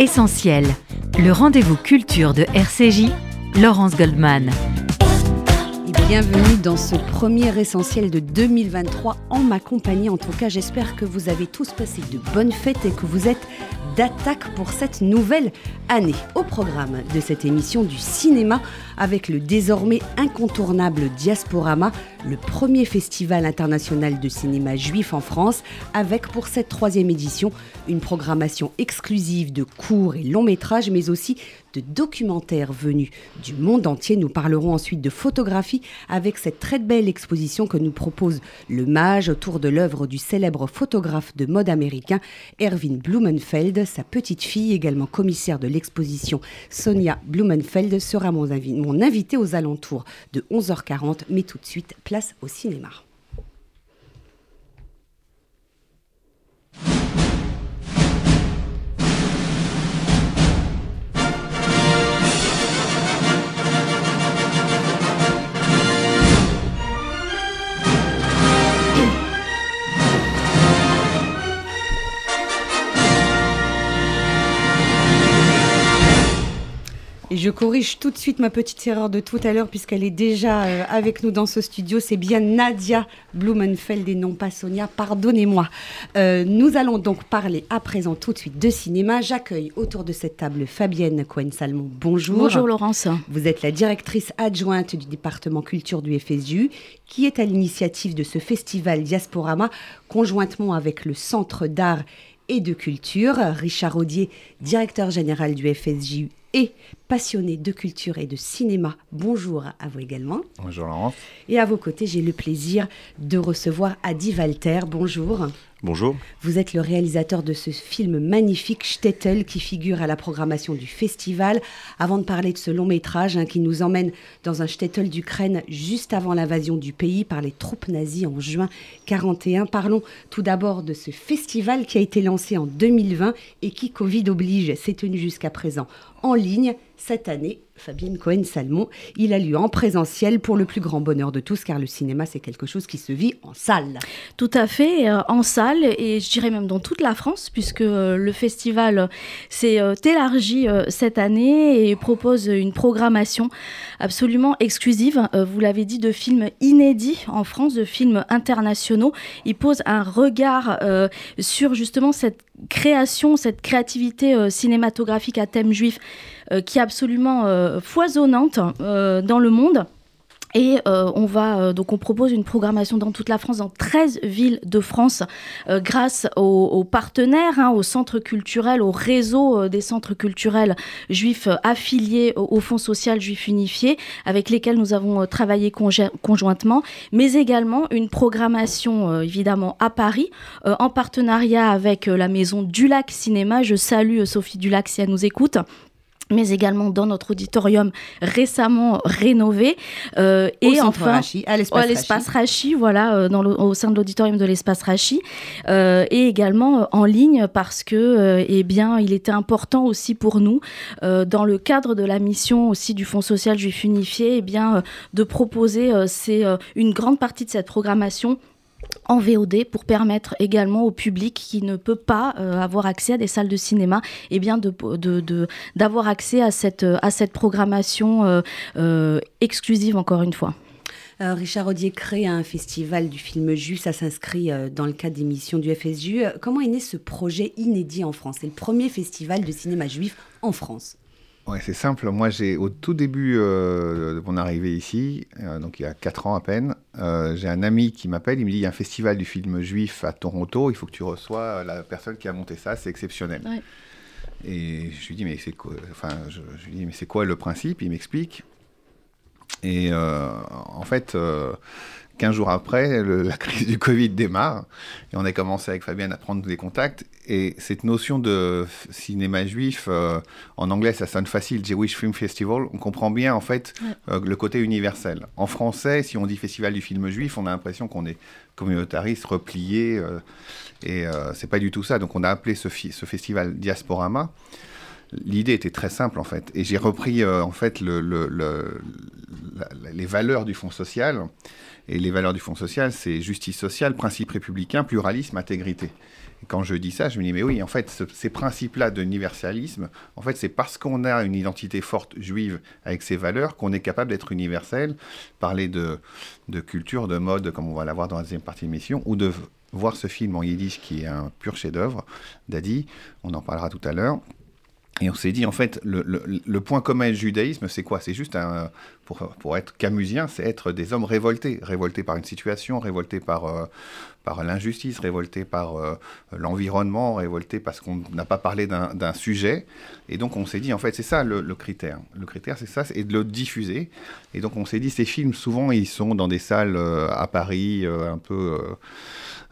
Essentiel, le rendez-vous culture de RCJ, Laurence Goldman. bienvenue dans ce premier essentiel de 2023 en ma compagnie. En tout cas, j'espère que vous avez tous passé de bonnes fêtes et que vous êtes d'attaque pour cette nouvelle année. Au programme de cette émission du cinéma, avec le désormais incontournable Diasporama, le premier festival international de cinéma juif en France, avec pour cette troisième édition une programmation exclusive de courts et longs métrages, mais aussi de documentaires venus du monde entier. Nous parlerons ensuite de photographie avec cette très belle exposition que nous propose le Mage autour de l'œuvre du célèbre photographe de mode américain Erwin Blumenfeld. Sa petite fille, également commissaire de l'exposition Sonia Blumenfeld, sera mon, mon invité aux alentours de 11h40. Mais tout de suite, place au cinéma. Et je corrige tout de suite ma petite erreur de tout à l'heure puisqu'elle est déjà euh, avec nous dans ce studio. C'est bien Nadia Blumenfeld et non pas Sonia. Pardonnez-moi. Euh, nous allons donc parler à présent tout de suite de cinéma. J'accueille autour de cette table Fabienne Cohen-Salmon. Bonjour. Bonjour Laurence. Vous êtes la directrice adjointe du département culture du FSU qui est à l'initiative de ce festival Diasporama conjointement avec le Centre d'art et de culture. Richard Audier, directeur général du FSJU et passionné de culture et de cinéma. Bonjour à vous également. Bonjour Laurence. Et à vos côtés, j'ai le plaisir de recevoir Adi Walter. Bonjour. Bonjour. Vous êtes le réalisateur de ce film magnifique Stettel qui figure à la programmation du festival. Avant de parler de ce long métrage hein, qui nous emmène dans un Stettel d'Ukraine juste avant l'invasion du pays par les troupes nazies en juin 41, parlons tout d'abord de ce festival qui a été lancé en 2020 et qui, Covid oblige, s'est tenu jusqu'à présent en ligne cette année Fabienne Cohen-Salmon. Il a lieu en présentiel pour le plus grand bonheur de tous, car le cinéma, c'est quelque chose qui se vit en salle. Tout à fait, euh, en salle, et je dirais même dans toute la France, puisque euh, le festival s'est euh, élargi cette année et propose une programmation absolument exclusive, vous l'avez dit, de films inédits en France, de films internationaux. Il pose un regard sur justement cette création, cette créativité cinématographique à thème juif qui est absolument foisonnante euh, dans le monde. Et euh, on va euh, donc on propose une programmation dans toute la France, dans 13 villes de France, grâce aux, partenaires, hein, aux centres culturels, au réseau des centres culturels juifs affiliés au, Fonds social juif unifié, avec lesquels nous avons travaillé conjointement, mais également une programmation évidemment à Paris, en partenariat avec la maison Dulac Cinéma. Je salue Sophie Dulac si elle nous écoute mais également dans notre auditorium récemment rénové. Euh, et enfin, Rachi, à l'espace Rachi. voilà, euh, dans au sein de l'auditorium de l'espace Rachi, euh, et également en ligne parce que, eh bien, il était important aussi pour nous, dans le cadre de la mission aussi du Fonds social juif unifié, eh bien, de proposer c'est une grande partie de cette programmation en VOD pour permettre également au public qui ne peut pas euh, avoir accès à des salles de cinéma eh d'avoir accès à cette, cette programmation euh, euh, exclusive encore une fois. Richard Audier crée un festival du film juif, ça s'inscrit dans le cadre des du FSU. Comment est né ce projet inédit en France? C'est le premier festival de cinéma juif en France. Ouais, c'est simple. Moi, j'ai au tout début euh, de mon arrivée ici, euh, donc il y a 4 ans à peine, euh, j'ai un ami qui m'appelle. Il me dit il y a un festival du film juif à Toronto. Il faut que tu reçois la personne qui a monté ça. C'est exceptionnel. Et je lui dis mais c'est quoi Enfin, je, lui dis mais c'est quoi le principe? Il m'explique. Et en fait 15 jours après, la crise du Covid démarre et on a commencé avec Fabienne à prendre des contacts. Et cette notion de cinéma juif, euh, en anglais ça sonne facile, Jewish Film Festival, on comprend bien en fait euh, le côté universel. En français, si on dit festival du film juif, on a l'impression qu'on est communautariste, replié, euh, et c'est pas du tout ça. Donc on a appelé ce, ce festival Diasporama. l'idée était très simple en fait. Et j'ai repris en fait le, les valeurs du Fonds social. Et les valeurs du Fonds social, c'est justice sociale, principe républicain, pluralisme, intégrité. Quand je dis ça, je me dis, mais oui, en fait, ces principes-là d'universalisme, en fait, c'est parce qu'on a une identité forte juive avec ces valeurs qu'on est capable d'être universel, parler de, de culture, de mode, comme on va l'avoir dans la deuxième partie de l'émission, ou de voir ce film en yiddish qui est un pur chef-d'œuvre d'Adi, on en parlera tout à l'heure, et on s'est dit, en fait, le, le, point commun du judaïsme, c'est quoi? C'est juste, un, pour, être camusien, c'est être des hommes révoltés. Révoltés par une situation, révoltés par, euh, par l'injustice, révoltés par euh, l'environnement, révoltés parce qu'on n'a pas parlé d'un sujet. Et donc, on s'est dit, en fait, c'est ça le, critère. Le critère, c'est ça, et de le diffuser. Et donc, on s'est dit, ces films, souvent, ils sont dans des salles euh, à Paris, un peu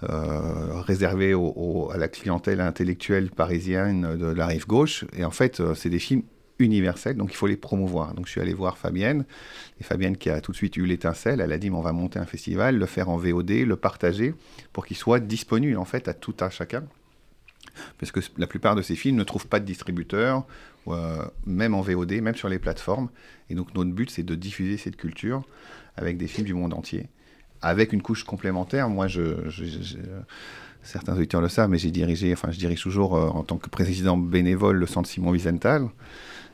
euh, réservé à la clientèle intellectuelle parisienne de la rive gauche. Et en fait, c'est des films donc il faut les promouvoir. Donc je suis allé voir Fabienne, et Fabienne qui a tout de suite eu l'étincelle, elle a dit, on va monter un festival, le faire en VOD, le partager, pour qu'il soit disponible en fait à tout un chacun. Parce que la plupart de ces films ne trouvent pas de distributeur, euh, même en VOD, même sur les plateformes. Et donc notre but, c'est de diffuser cette culture avec des films du monde entier avec une couche complémentaire. Moi, je, certains auditeurs le savent, mais j'ai dirigé, enfin, je dirige toujours euh, en tant que président bénévole le centre Simon Wiesenthal.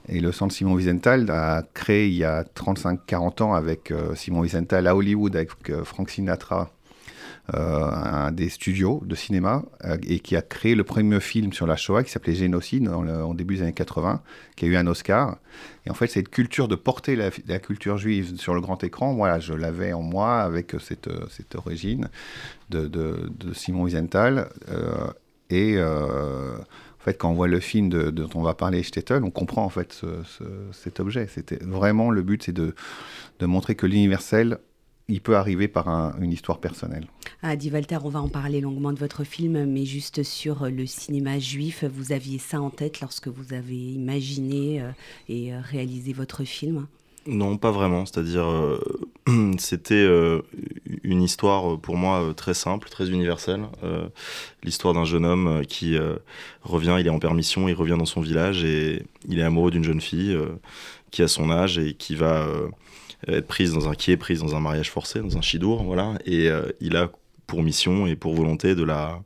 Et le centre Simon Wiesenthal a créé il y a 35-40 ans avec euh, Simon Wiesenthal à Hollywood, avec euh, Frank Sinatra, euh, un des studios de cinéma et qui a créé le premier film sur la Shoah qui s'appelait Génocide en, début des années 80, qui a eu un Oscar. Et en fait, cette culture de porter la, culture juive sur le grand écran, voilà, je l'avais en moi avec cette, cette origine de, Simon Wiesenthal. Et en fait, quand on voit le film de, dont on va parler, Stettel, on comprend en fait cet objet. C'était vraiment le but, c'est de, de montrer que l'universel il peut arriver par une histoire personnelle. Ah, dit Walter, on va en parler longuement de votre film, mais juste sur le cinéma juif, vous aviez ça en tête lorsque vous avez imaginé euh, et euh, réalisé votre film? Non, pas vraiment. C'est-à-dire, euh, c'était une histoire pour moi très simple, très universelle. L'histoire d'un jeune homme qui revient, il est en permission, il revient dans son village et il est amoureux d'une jeune fille qui a son âge et qui va être prise dans un qui est prise dans un mariage forcé, dans un chidour, voilà. Et euh, il a pour mission et pour volonté de la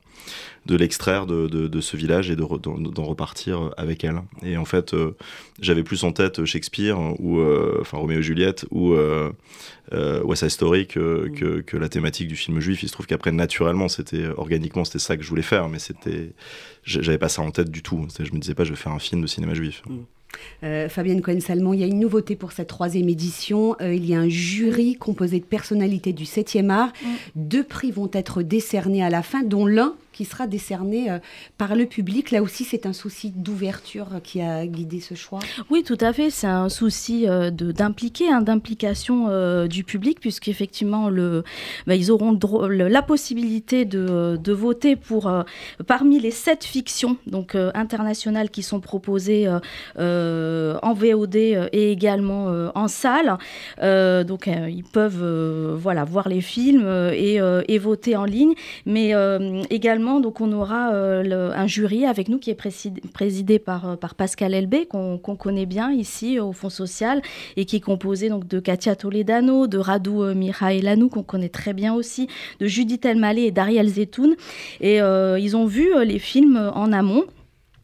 de l'extraire de, de, ce village et d'en repartir avec elle. Et en fait, euh, j'avais plus en tête Shakespeare ou euh, enfin Roméo et Juliette ou West Side Story que, que, que, la thématique du film juif. Il se trouve qu'après naturellement, c'était organiquement, c'était ça que je voulais faire, mais c'était j'avais pas ça en tête du tout. Je me disais pas, je vais faire un film de cinéma juif. Mm. Euh, Fabienne Cohen-Salmon, il y a une nouveauté pour cette troisième édition. Euh, il y a un jury composé de personnalités du 7e art. Mm. Deux prix vont être décernés à la fin, dont l'un qui sera décerné euh, par le public. Là aussi, c'est un souci d'ouverture qui a guidé ce choix. Oui, tout à fait. C'est un souci euh, d'impliquer, hein, d'implication euh, du public, puisqu'effectivement, le, bah, ils auront la possibilité de, voter pour parmi les sept fictions donc internationales qui sont proposées en VOD et également en salle. donc, ils peuvent voilà voir les films et voter en ligne, mais également donc on aura euh, un jury avec nous qui est présidé, par, euh, par Pascal Elbé, qu'on connaît bien ici au Fonds social, et qui est composé donc de Katia Toledano, de Radou euh, Mihaelanou, qu'on connaît très bien aussi, de Judith Elmaleh et d'Ariel Zetoun. Et ils ont vu les films en amont.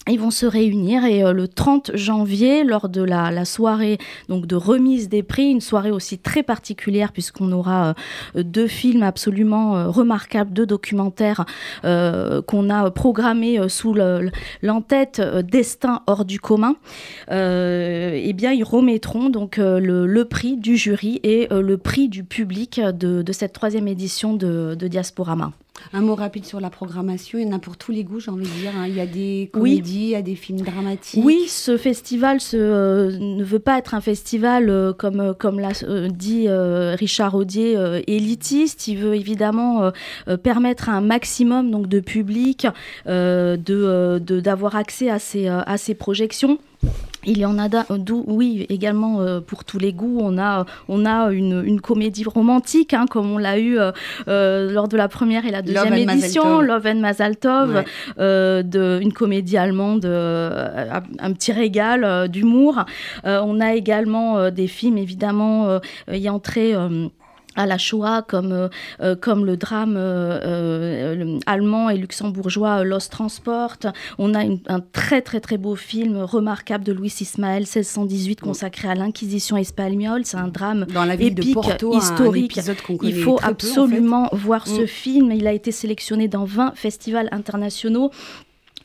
Ils vont se réunir et euh, le 30 janvier, lors de la, soirée donc de remise des prix, une soirée aussi très particulière puisqu'on aura euh, deux films absolument euh, remarquables, deux documentaires qu'on a programmés sous l'entête Destin hors du commun. eh bien, ils remettront donc le, prix du jury et le prix du public de, cette troisième édition de, de Diasporama. Un mot rapide sur la programmation, il y en a pour tous les goûts, j'ai envie de dire. Hein. Il y a des comédies, il y a des films dramatiques. Oui, ce festival euh, ne veut pas être un festival, euh, comme, euh, comme l'a dit Richard Audier, élitiste. Il veut évidemment permettre à un maximum donc, de public d'avoir de, d'avoir accès à ces, à ces projections. Il y en a d'où, oui, également euh, pour tous les goûts. On a, on a une, une comédie romantique, hein, comme on l'a eu euh, euh, lors de la première et la deuxième édition, Love and Mazaltov, de, une comédie allemande, un petit régal d'humour. on a également des films, évidemment, y entré à la Shoah, comme, euh, euh, comme le drame euh, allemand et luxembourgeois Lost Transport. On a un très très très beau film remarquable de Louis Ismaël, 1618, consacré à l'Inquisition espagnole. C'est un drame Dans la épique, de Porto, historique. Il faut absolument voir ce mm. film. Il a été sélectionné dans 20 festivals internationaux.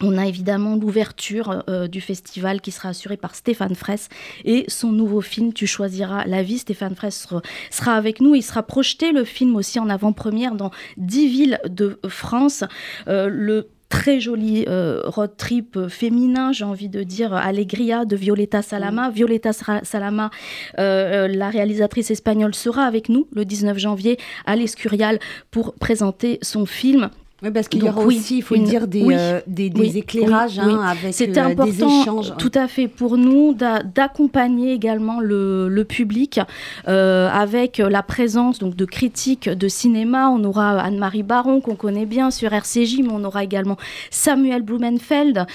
On a évidemment l'ouverture euh, du festival qui sera assurée par Stéphane Fraisse et son nouveau film Tu choisiras la vie. Stéphane Fraisse sera avec nous. Il sera projeté le film aussi en avant-première dans dix villes de France. Euh, le très joli euh, road trip féminin, j'ai envie de dire Allegria de Violeta Salama. Violeta Salama, la réalisatrice espagnole, sera avec nous le 19 janvier à l'Escurial pour présenter son film. Oui, parce qu'il y aura aussi, il faut dire, des, euh, des, éclairages hein, avec C'était euh, important, des échanges. Tout à fait, pour nous, d'accompagner également le, le public euh, avec la présence donc, de critiques de cinéma. On aura Anne-Marie Baron, qu'on connaît bien sur RCJ, mais on aura également Samuel Blumenfeld,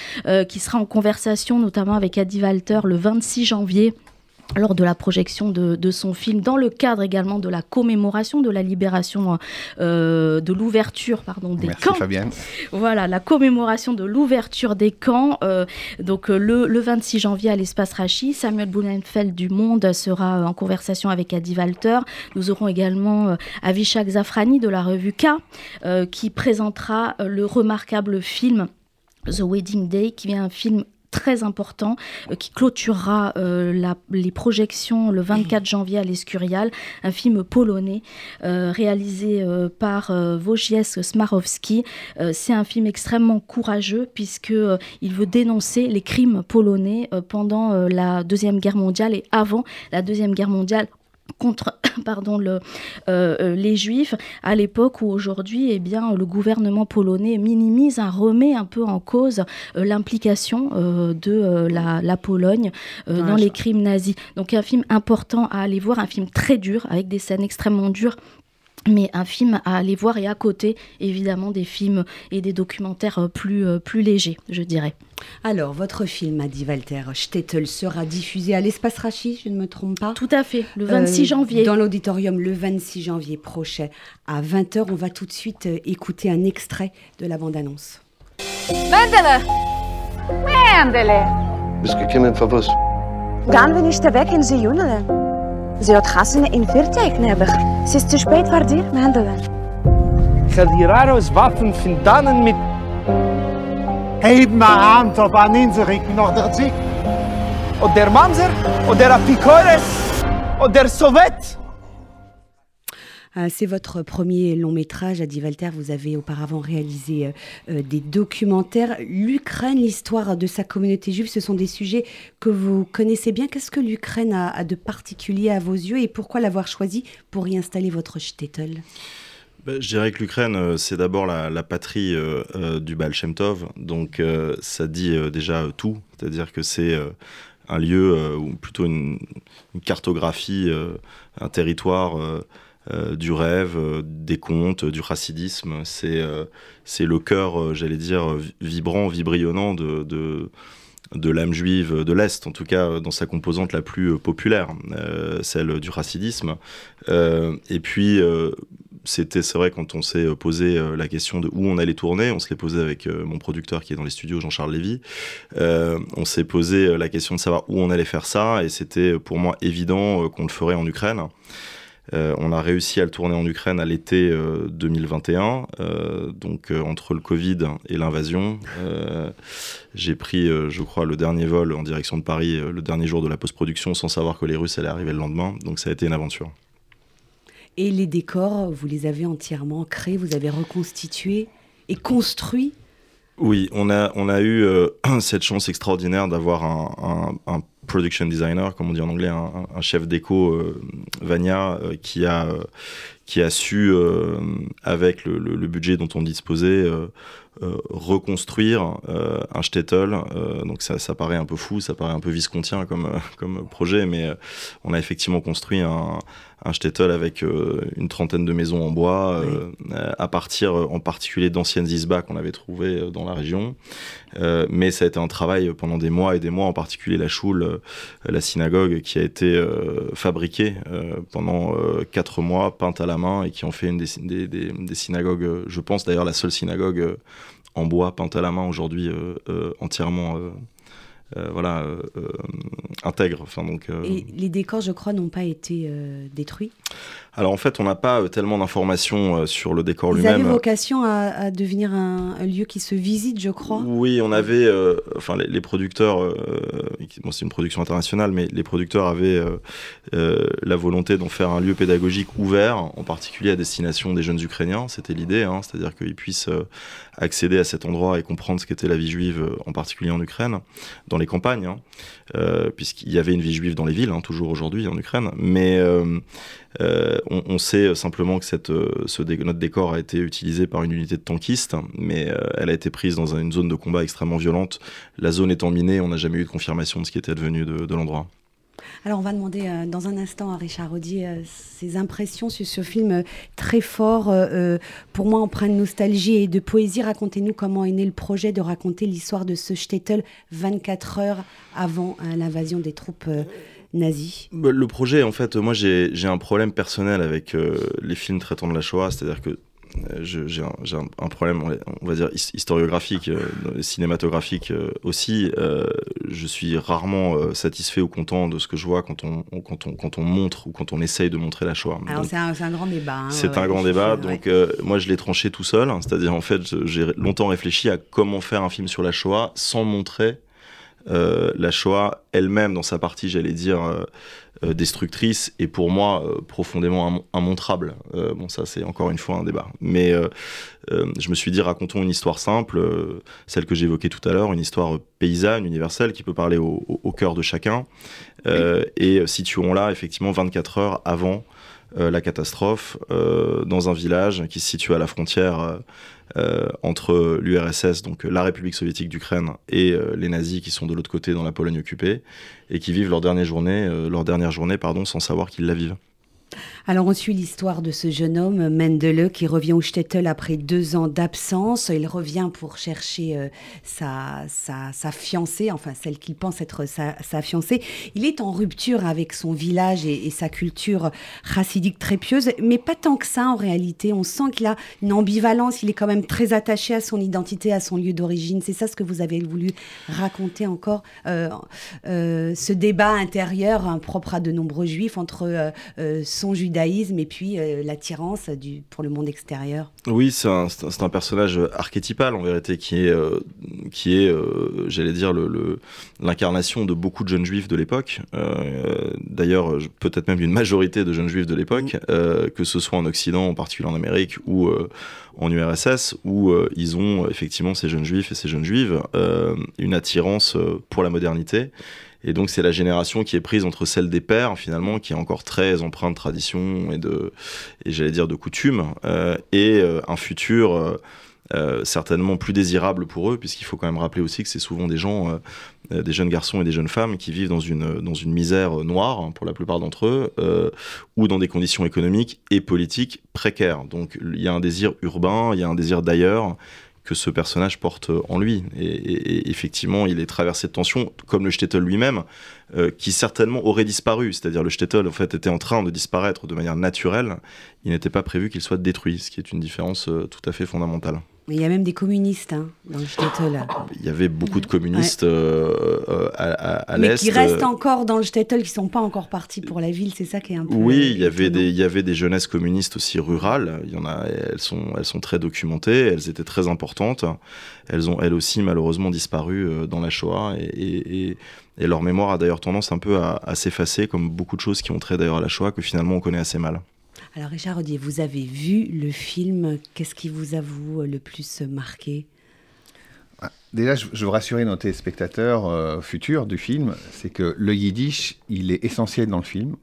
qui sera en conversation notamment avec Adi Walter le 26 janvier lors de la projection de, son film, dans le cadre également de la commémoration de la libération, euh, de l'ouverture pardon, des Merci camps. Fabienne. Voilà, la commémoration de l'ouverture des camps. Euh, donc euh, le, 26 janvier à l'espace Rachi, Samuel Blumenfeld du Monde sera en conversation avec Adi Walter. Nous aurons également Avishak Zafrani de la revue K qui présentera le remarquable film The Wedding Day, qui est un film très important euh, qui clôturera euh, les projections le 24 janvier à l'Escurial, un film polonais euh, réalisé par Wojciech Smarowski. C'est un film extrêmement courageux puisque il veut dénoncer les crimes polonais pendant la Deuxième Guerre mondiale et avant la Deuxième Guerre mondiale contre pardon, le, euh, euh, les juifs à l'époque où aujourd'hui eh bien, le gouvernement polonais minimise, hein, remet un peu en cause euh, l'implication de la, Pologne dans les crimes nazis. Donc un film important à aller voir, un film très dur avec des scènes extrêmement dures mais un film à aller voir et à côté, évidemment, des films et des documentaires euh, plus, euh, plus légers, je dirais. Alors, votre film, a dit Walter Stettel, sera diffusé à l'Espace Rachi, je ne me trompe pas Tout à fait, le 26 euh, janvier. Dans l'auditorium, le 26 janvier prochain, à 20h. On va tout de suite écouter un extrait de la bande-annonce. Bist gekommen weg in Sie hat Hassene in Vierteig, nebig. Es ist zu spät für dir, Mendelin. Ich habe die Raros Waffen von Tannen mit... Heben eine Hand auf an Insel, ich bin noch der Zick. Und der Manser, und der Apikores, und der Sowjet. Euh, c'est votre premier long métrage, Adi Walter. Vous avez auparavant réalisé euh, euh, des documentaires. L'Ukraine, l'histoire de sa communauté juive, ce sont des sujets que vous connaissez bien. Qu'est-ce que l'Ukraine a, de particulier à vos yeux et pourquoi l'avoir choisi pour y installer votre shtetl? Ben, je dirais que l'Ukraine, c'est d'abord la, patrie du Baal donc ça dit déjà tout, c'est-à-dire que c'est un lieu, ou plutôt une, cartographie, un territoire du rêve, euh, des contes, du racidisme. C'est euh, le cœur, j'allais dire, vibrant, vibrionnant de, de de l'âme juive de l'Est, en tout cas dans sa composante la plus populaire, celle du racidisme. et puis, c'était, c'est vrai, quand on s'est posé la question de où on allait tourner, on se l'est posé avec mon producteur qui est dans les studios, Jean-Charles Lévy, on s'est posé la question de savoir où on allait faire ça, et c'était pour moi évident qu'on le ferait en Ukraine. Euh, on a réussi à le tourner en Ukraine à l'été 2021. Euh, euh, donc entre le Covid et l'invasion, j'ai pris, je crois, le dernier vol en direction de Paris le dernier jour de la post-production sans savoir que les Russes allaient arriver le lendemain. Donc ça a été une aventure. Et les décors, vous les avez entièrement créés, vous avez reconstitué et construit oui, on a, on a eu cette chance extraordinaire d'avoir un, un, production designer, comme on dit en anglais, un, chef d'éco, euh, Vania, euh, qui, a, qui a su, euh, avec le, budget dont on disposait, reconstruire un shtetl. donc ça, ça, paraît un peu fou, ça paraît un peu viscontien comme, comme projet, mais on a effectivement construit un, un shtetl avec euh, une trentaine de maisons en bois, euh, à partir en particulier d'anciennes isbas qu'on avait trouvées euh, dans la région. mais ça a été un travail pendant des mois et des mois, en particulier la choule, la synagogue, qui a été fabriquée pendant quatre mois, peinte à la main, et qui en fait une des, des, des synagogues, je pense d'ailleurs la seule synagogue en bois peinte à la main aujourd'hui entièrement euh, euh, euh, intègre. Enfin, donc, Et les décors, je crois, n'ont pas été détruits? Alors en fait, on n'a pas tellement d'informations sur le décor lui-même. Vous avez vocation à, devenir un, lieu qui se visite, je crois. Oui, on avait, enfin les, producteurs, bon, c'est une production internationale, mais les producteurs avaient la volonté d'en faire un lieu pédagogique ouvert, en particulier à destination des jeunes Ukrainiens. C'était l'idée, hein, c'est-à-dire qu'ils puissent accéder à cet endroit et comprendre ce qu'était la vie juive, en particulier en Ukraine, dans les campagnes, hein, euh, puisqu'il y avait une vie juive dans les villes, hein, toujours aujourd'hui en Ukraine. Mais euh, euh, on, sait simplement que ce notre décor a été utilisé par une unité de tankistes, mais elle a été prise dans une zone de combat extrêmement violente. La zone étant minée, on n'a jamais eu de confirmation de ce qui était devenu de l'endroit. Alors on va demander euh, dans un instant à Richard euh, ses impressions sur ce film euh, très fort, pour moi empreint de nostalgie et de poésie. Racontez-nous comment est né le projet de raconter l'histoire de ce shtetl 24 heures avant l'invasion des troupes nazies. Bah, le projet, en fait, moi j'ai un problème personnel avec les films traitant de la Shoah, c'est-à-dire que j'ai un, problème, on va dire, historiographique, euh, cinématographique euh, aussi. Euh, je suis rarement satisfait ou content de ce que je vois quand on, quand, on, quand on montre ou quand on essaye de montrer la Shoah. Alors c'est un, grand débat. Hein, c'est un grand débat, donc moi je l'ai tranché tout seul, hein. c'est-à-dire en fait j'ai longtemps réfléchi à comment faire un film sur la Shoah sans montrer la Shoah elle-même dans sa partie, j'allais dire, euh, destructrice et pour moi euh, profondément immontrable. Euh, bon, ça c'est encore une fois un débat. Mais je me suis dit, racontons une histoire simple, celle que j'évoquais tout à l'heure, une histoire paysanne, universelle, qui peut parler au, cœur de chacun. et situons-la effectivement 24 heures avant la catastrophe dans un village qui se situe à la frontière euh, entre l'URSS, donc la République soviétique d'Ukraine, et euh, les nazis qui sont de l'autre côté dans la Pologne occupée, et qui vivent leur dernière journée, euh, leur dernière journée pardon, sans savoir qu'ils la vivent. Alors on suit l'histoire de ce jeune homme, Mendele, qui revient au Stettel après deux ans d'absence. Il revient pour chercher euh, sa, sa, fiancée, enfin celle qu'il pense être sa, fiancée. Il est en rupture avec son village et, sa culture chassidique très pieuse, mais pas tant que ça en réalité. On sent qu'il a une ambivalence, il est quand même très attaché à son identité, à son lieu d'origine. C'est ça ce que vous avez voulu raconter encore, euh, euh, ce débat intérieur hein, propre à de nombreux juifs entre son judaïsme et puis euh, l'attirance du, pour le monde extérieur. Oui, c'est un, un, personnage archétypal en vérité qui est, euh, qui est euh, j'allais dire, l'incarnation le, de beaucoup de jeunes juifs de l'époque. D'ailleurs, peut-être même une majorité de jeunes juifs de l'époque, mm. que ce soit en Occident, en particulier en Amérique ou en URSS, où ils ont effectivement ces jeunes juifs et ces jeunes juives une attirance pour la modernité et donc c'est la génération qui est prise entre celle des pères finalement, qui est encore très empreinte de tradition et de, et j'allais dire de coutume, euh, et euh, un futur euh, certainement plus désirable pour eux, puisqu'il faut quand même rappeler aussi que c'est souvent des gens, des jeunes garçons et des jeunes femmes qui vivent dans une, dans une misère noire, hein, pour la plupart d'entre eux, ou dans des conditions économiques et politiques précaires. Donc il y a un désir urbain, il y a un désir d'ailleurs, que ce personnage porte en lui. Et, effectivement, il est traversé de tensions, comme le Stettel lui-même, euh, qui certainement aurait disparu. C'est-à-dire le Stettel, en fait, était en train de disparaître de manière naturelle. Il n'était pas prévu qu'il soit détruit, ce qui est une différence euh, tout à fait fondamentale. Il y a même des communistes hein, dans le Stettel. Il y avait beaucoup de communistes euh, euh, à, l'Est. Mais qui restent encore dans le Stettel, qui ne sont pas encore partis pour la ville, c'est ça qui est un peu. Oui, il y, avait des, il y avait des jeunesses communistes aussi rurales. Il y en a, elles, sont, elles sont très documentées, elles étaient très importantes. Elles ont elles aussi malheureusement disparu euh, dans la Shoah et, et, et leur mémoire a d'ailleurs tendance un peu à, à s'effacer, comme beaucoup de choses qui ont trait d'ailleurs à la Shoah, que finalement on connaît assez mal. Alors Richard Rodier, vous avez vu le film, qu'est-ce qui vous a vous le plus marqué? Ah, Déjà, je, veux rassurer nos téléspectateurs euh, futurs du film, c'est que le yiddish, il est essentiel dans le film.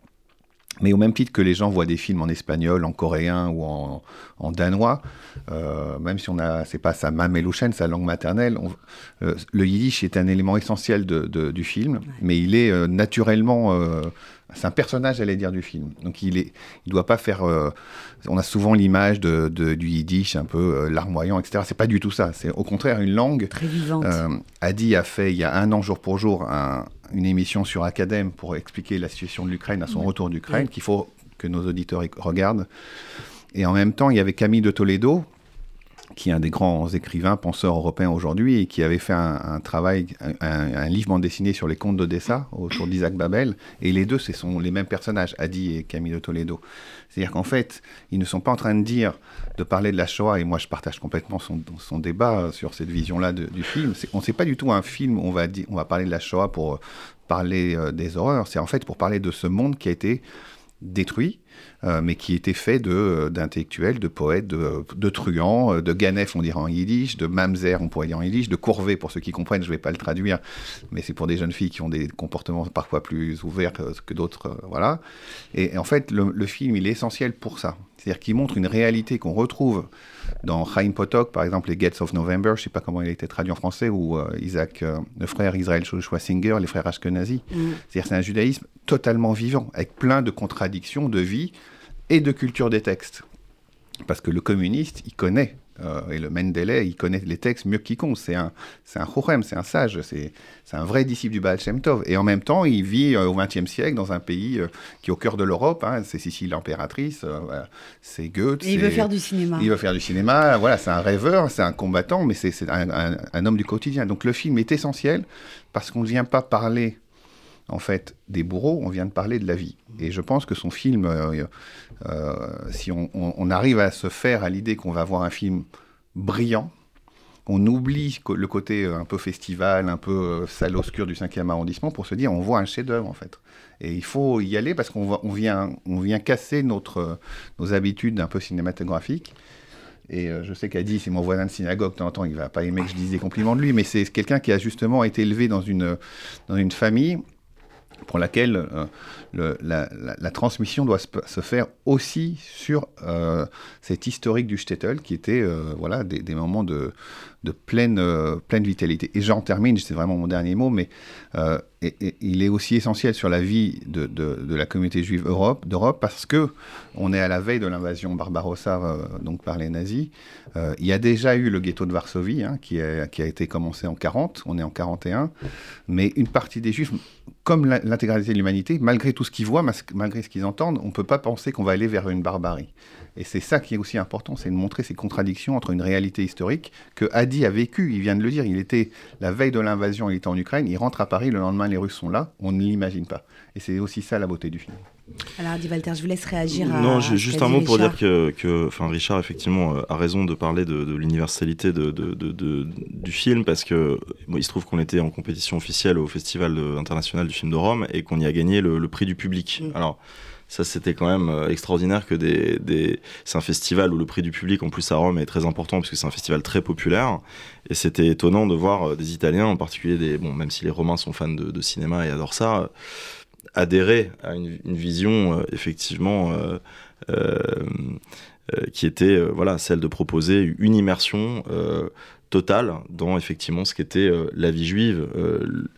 Mais au même titre que les gens voient des films en espagnol, en coréen ou en, danois, euh, même si on a, c'est pas sa mamelouchen, sa langue maternelle, euh, le yiddish est un élément essentiel du film, mais il est euh, naturellement, c'est un personnage, j'allais dire, du film. Donc il est, il doit pas faire. on a souvent l'image de, du yiddish un peu larmoyant, etc. C'est pas du tout ça. C'est au contraire une langue très vivante. Adi a fait il y a un an jour pour jour un, une émission sur Academ pour expliquer la situation de l'Ukraine à son retour d'Ukraine, qu'il faut que nos auditeurs regardent. Et en même temps, il y avait Camille de Toledo, qui est un des grands écrivains, penseurs européens aujourd'hui, et qui avait fait un, travail, un, livre bande dessinée sur les contes d'Odessa autour d'Isaac Babel. Et les deux, ce sont les mêmes personnages, Adi et Camille de Toledo. C'est-à-dire qu'en fait, ils ne sont pas en train de dire, de parler de la Shoah, et moi je partage complètement son, son débat sur cette vision-là du film. On ne sait pas du tout un film où on va, on va parler de la Shoah pour parler euh, des horreurs, c'est en fait pour parler de ce monde qui a été détruit, euh, mais qui était fait de, d'intellectuels, de poètes, de, de truands, euh, de Ganef, on dirait en yiddish, de Mamzer, on pourrait dire en yiddish, de Courvet, pour ceux qui comprennent, je ne vais pas le traduire, mais c'est pour des jeunes filles qui ont des comportements parfois plus ouverts que, d'autres, euh, voilà. Et, en fait, le, film, il est essentiel pour ça. C'est-à-dire qu'il montre une réalité qu'on retrouve dans Chaim Potok, par exemple, les Gates of November, je ne sais pas comment il a été traduit en français, ou Isaac, le frère Israël Schwarzinger, les frères Ashkenazi. Mm. C'est-à-dire c'est un judaïsme totalement vivant, avec plein de contradictions de vie, et de culture des textes. Parce que le communiste, il connaît, euh, et le Mendeley, il connaît les textes mieux que quiconque. C'est un, c'est un chorem, c'est un sage, c'est, c'est un vrai disciple du Baal Shem Tov. Et en même temps, il vit euh, au XXe siècle dans un pays euh, qui est au cœur de l'Europe. Hein. c'est Sicile l'impératrice, c'est Goethe. Et il veut faire du cinéma. Il veut faire du cinéma. Voilà, c'est un rêveur, c'est un combattant, mais c'est, un, homme du quotidien. Donc le film est essentiel parce qu'on ne vient pas parler en fait, des bourreaux, on vient de parler de la vie. Et je pense que son film, euh, euh, si on, arrive à se faire à l'idée qu'on va voir un film brillant, on oublie le côté euh, un peu festival, un peu salle obscure du 5e arrondissement pour se dire on voit un chef-d'œuvre en fait. Et il faut y aller parce qu'on on vient, on vient casser notre, nos habitudes un peu cinématographiques. Et je sais qu'Adi, c'est mon voisin de synagogue, de temps en temps, il va pas aimer que je dise des compliments de lui, mais c'est quelqu'un qui a justement été élevé dans une, dans une famille pour laquelle euh, la, transmission doit se, faire aussi sur euh, cet historique du shtetl, qui était euh, voilà, des, moments de, de pleine, pleine vitalité. Et j'en termine, c'est vraiment mon dernier mot, mais et, il est aussi essentiel sur la vie de, de, la communauté juive Europe, d'Europe parce que on est à la veille de l'invasion Barbarossa donc par les nazis. il y a déjà eu le ghetto de Varsovie hein, qui, a, qui, a, été commencé en 40, on est en 41, mais une partie des juifs comme l'intégralité de l'humanité, malgré tout ce qu'ils voient, malgré ce qu'ils entendent, on ne peut pas penser qu'on va aller vers une barbarie. Et c'est ça qui est aussi important, c'est de montrer ces contradictions entre une réalité historique que Hadi a vécu, il vient de le dire, il était la veille de l'invasion, il était en Ukraine, il rentre à Paris, le lendemain les Russes sont là, on ne l'imagine pas. Et c'est aussi ça la beauté du film. Alors, Di Walter, je vous laisse réagir à. Non, juste un mot pour dire que, que Richard, effectivement, euh, a raison de parler de, l'universalité de, du film, parce que il se trouve qu'on était en compétition officielle au Festival international du film de Rome et qu'on y a gagné le, prix du public. Mm. Alors. Ça, c'était quand même euh, extraordinaire que des, des... c'est un festival où le prix du public, en plus à Rome, est très important parce que c'est un festival très populaire. Et c'était étonnant de voir euh, des Italiens, en particulier des, bon, même si les Romains sont fans de, cinéma et adorent ça, adhérer à une, vision euh, effectivement euh, euh, qui était voilà celle de proposer une immersion totale dans effectivement ce qu'était la vie juive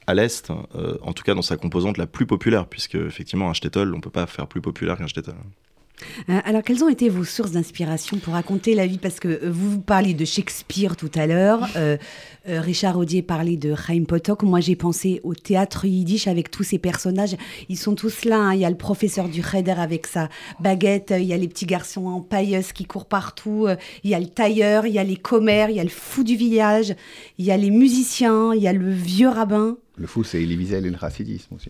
à l'est, en tout cas dans sa composante la plus populaire, puisque effectivement un shtetl, on peut pas faire plus populaire qu'un shtetl. Euh, alors, quelles ont été vos sources d'inspiration pour raconter la vie? Parce que euh, vous parliez de Shakespeare tout à l'heure, euh, Richard Audier parlait de Chaim Potok. Moi, j'ai pensé au théâtre yiddish avec tous ces personnages. Ils sont tous là. Hein. Il y a le professeur du Cheder avec sa baguette, il y a les petits garçons en pailleuse qui courent partout, il y a le tailleur, il y a les commères, il y a le fou du village, il y a les musiciens, il y a le vieux rabbin. Le fou, c'est Elie et le chassidisme aussi.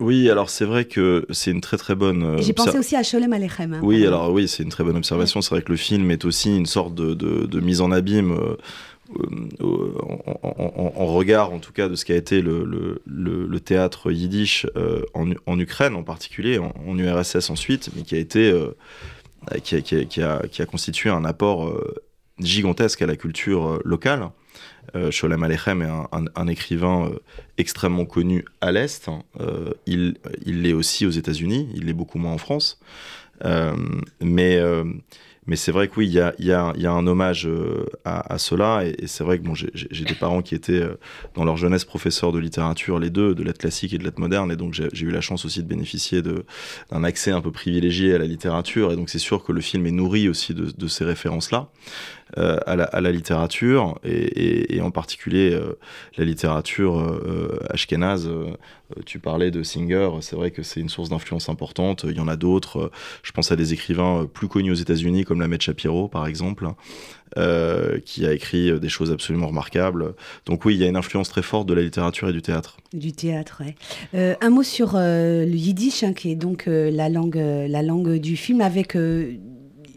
Oui, alors c'est vrai que c'est une très très bonne. Euh, J'ai pensé aussi à Sholem Alechem. Hein, oui, alors oui, c'est une très bonne observation. C'est vrai que le film est aussi une sorte de, mise en abîme. Euh, euh, en, regard en tout cas de ce qu'a été le, théâtre yiddish en, Ukraine en particulier, en, URSS ensuite, mais qui a été qui a, qui, a, qui, a, constitué un apport gigantesque à la culture locale. Euh, Sholem Aleichem est un, écrivain extrêmement connu à l'Est. il l'est aussi aux États-Unis, il l'est beaucoup moins en France. mais mais c'est vrai que oui, il y a, y, y a, un hommage euh, à, cela. Et, c'est vrai que bon, j'ai des parents qui étaient euh, dans leur jeunesse professeurs de littérature, les deux, de lettres classique et de lettres moderne. Et donc j'ai eu la chance aussi de bénéficier d'un accès un peu privilégié à la littérature. Et donc c'est sûr que le film est nourri aussi de ces références-là. Euh, à, la, la, littérature et, en particulier euh, la littérature euh, ashkénaze. tu parlais de Singer, c'est vrai que c'est une source d'influence importante. Il y en a d'autres. Je pense à des écrivains plus connus aux États-Unis comme Lamed Shapiro, par exemple. Euh, qui a écrit des choses absolument remarquables. Donc oui, il y a une influence très forte de la littérature et du théâtre. Du théâtre, oui. Euh, un mot sur euh, le yiddish, hein, qui est donc la, langue, la langue du film, avec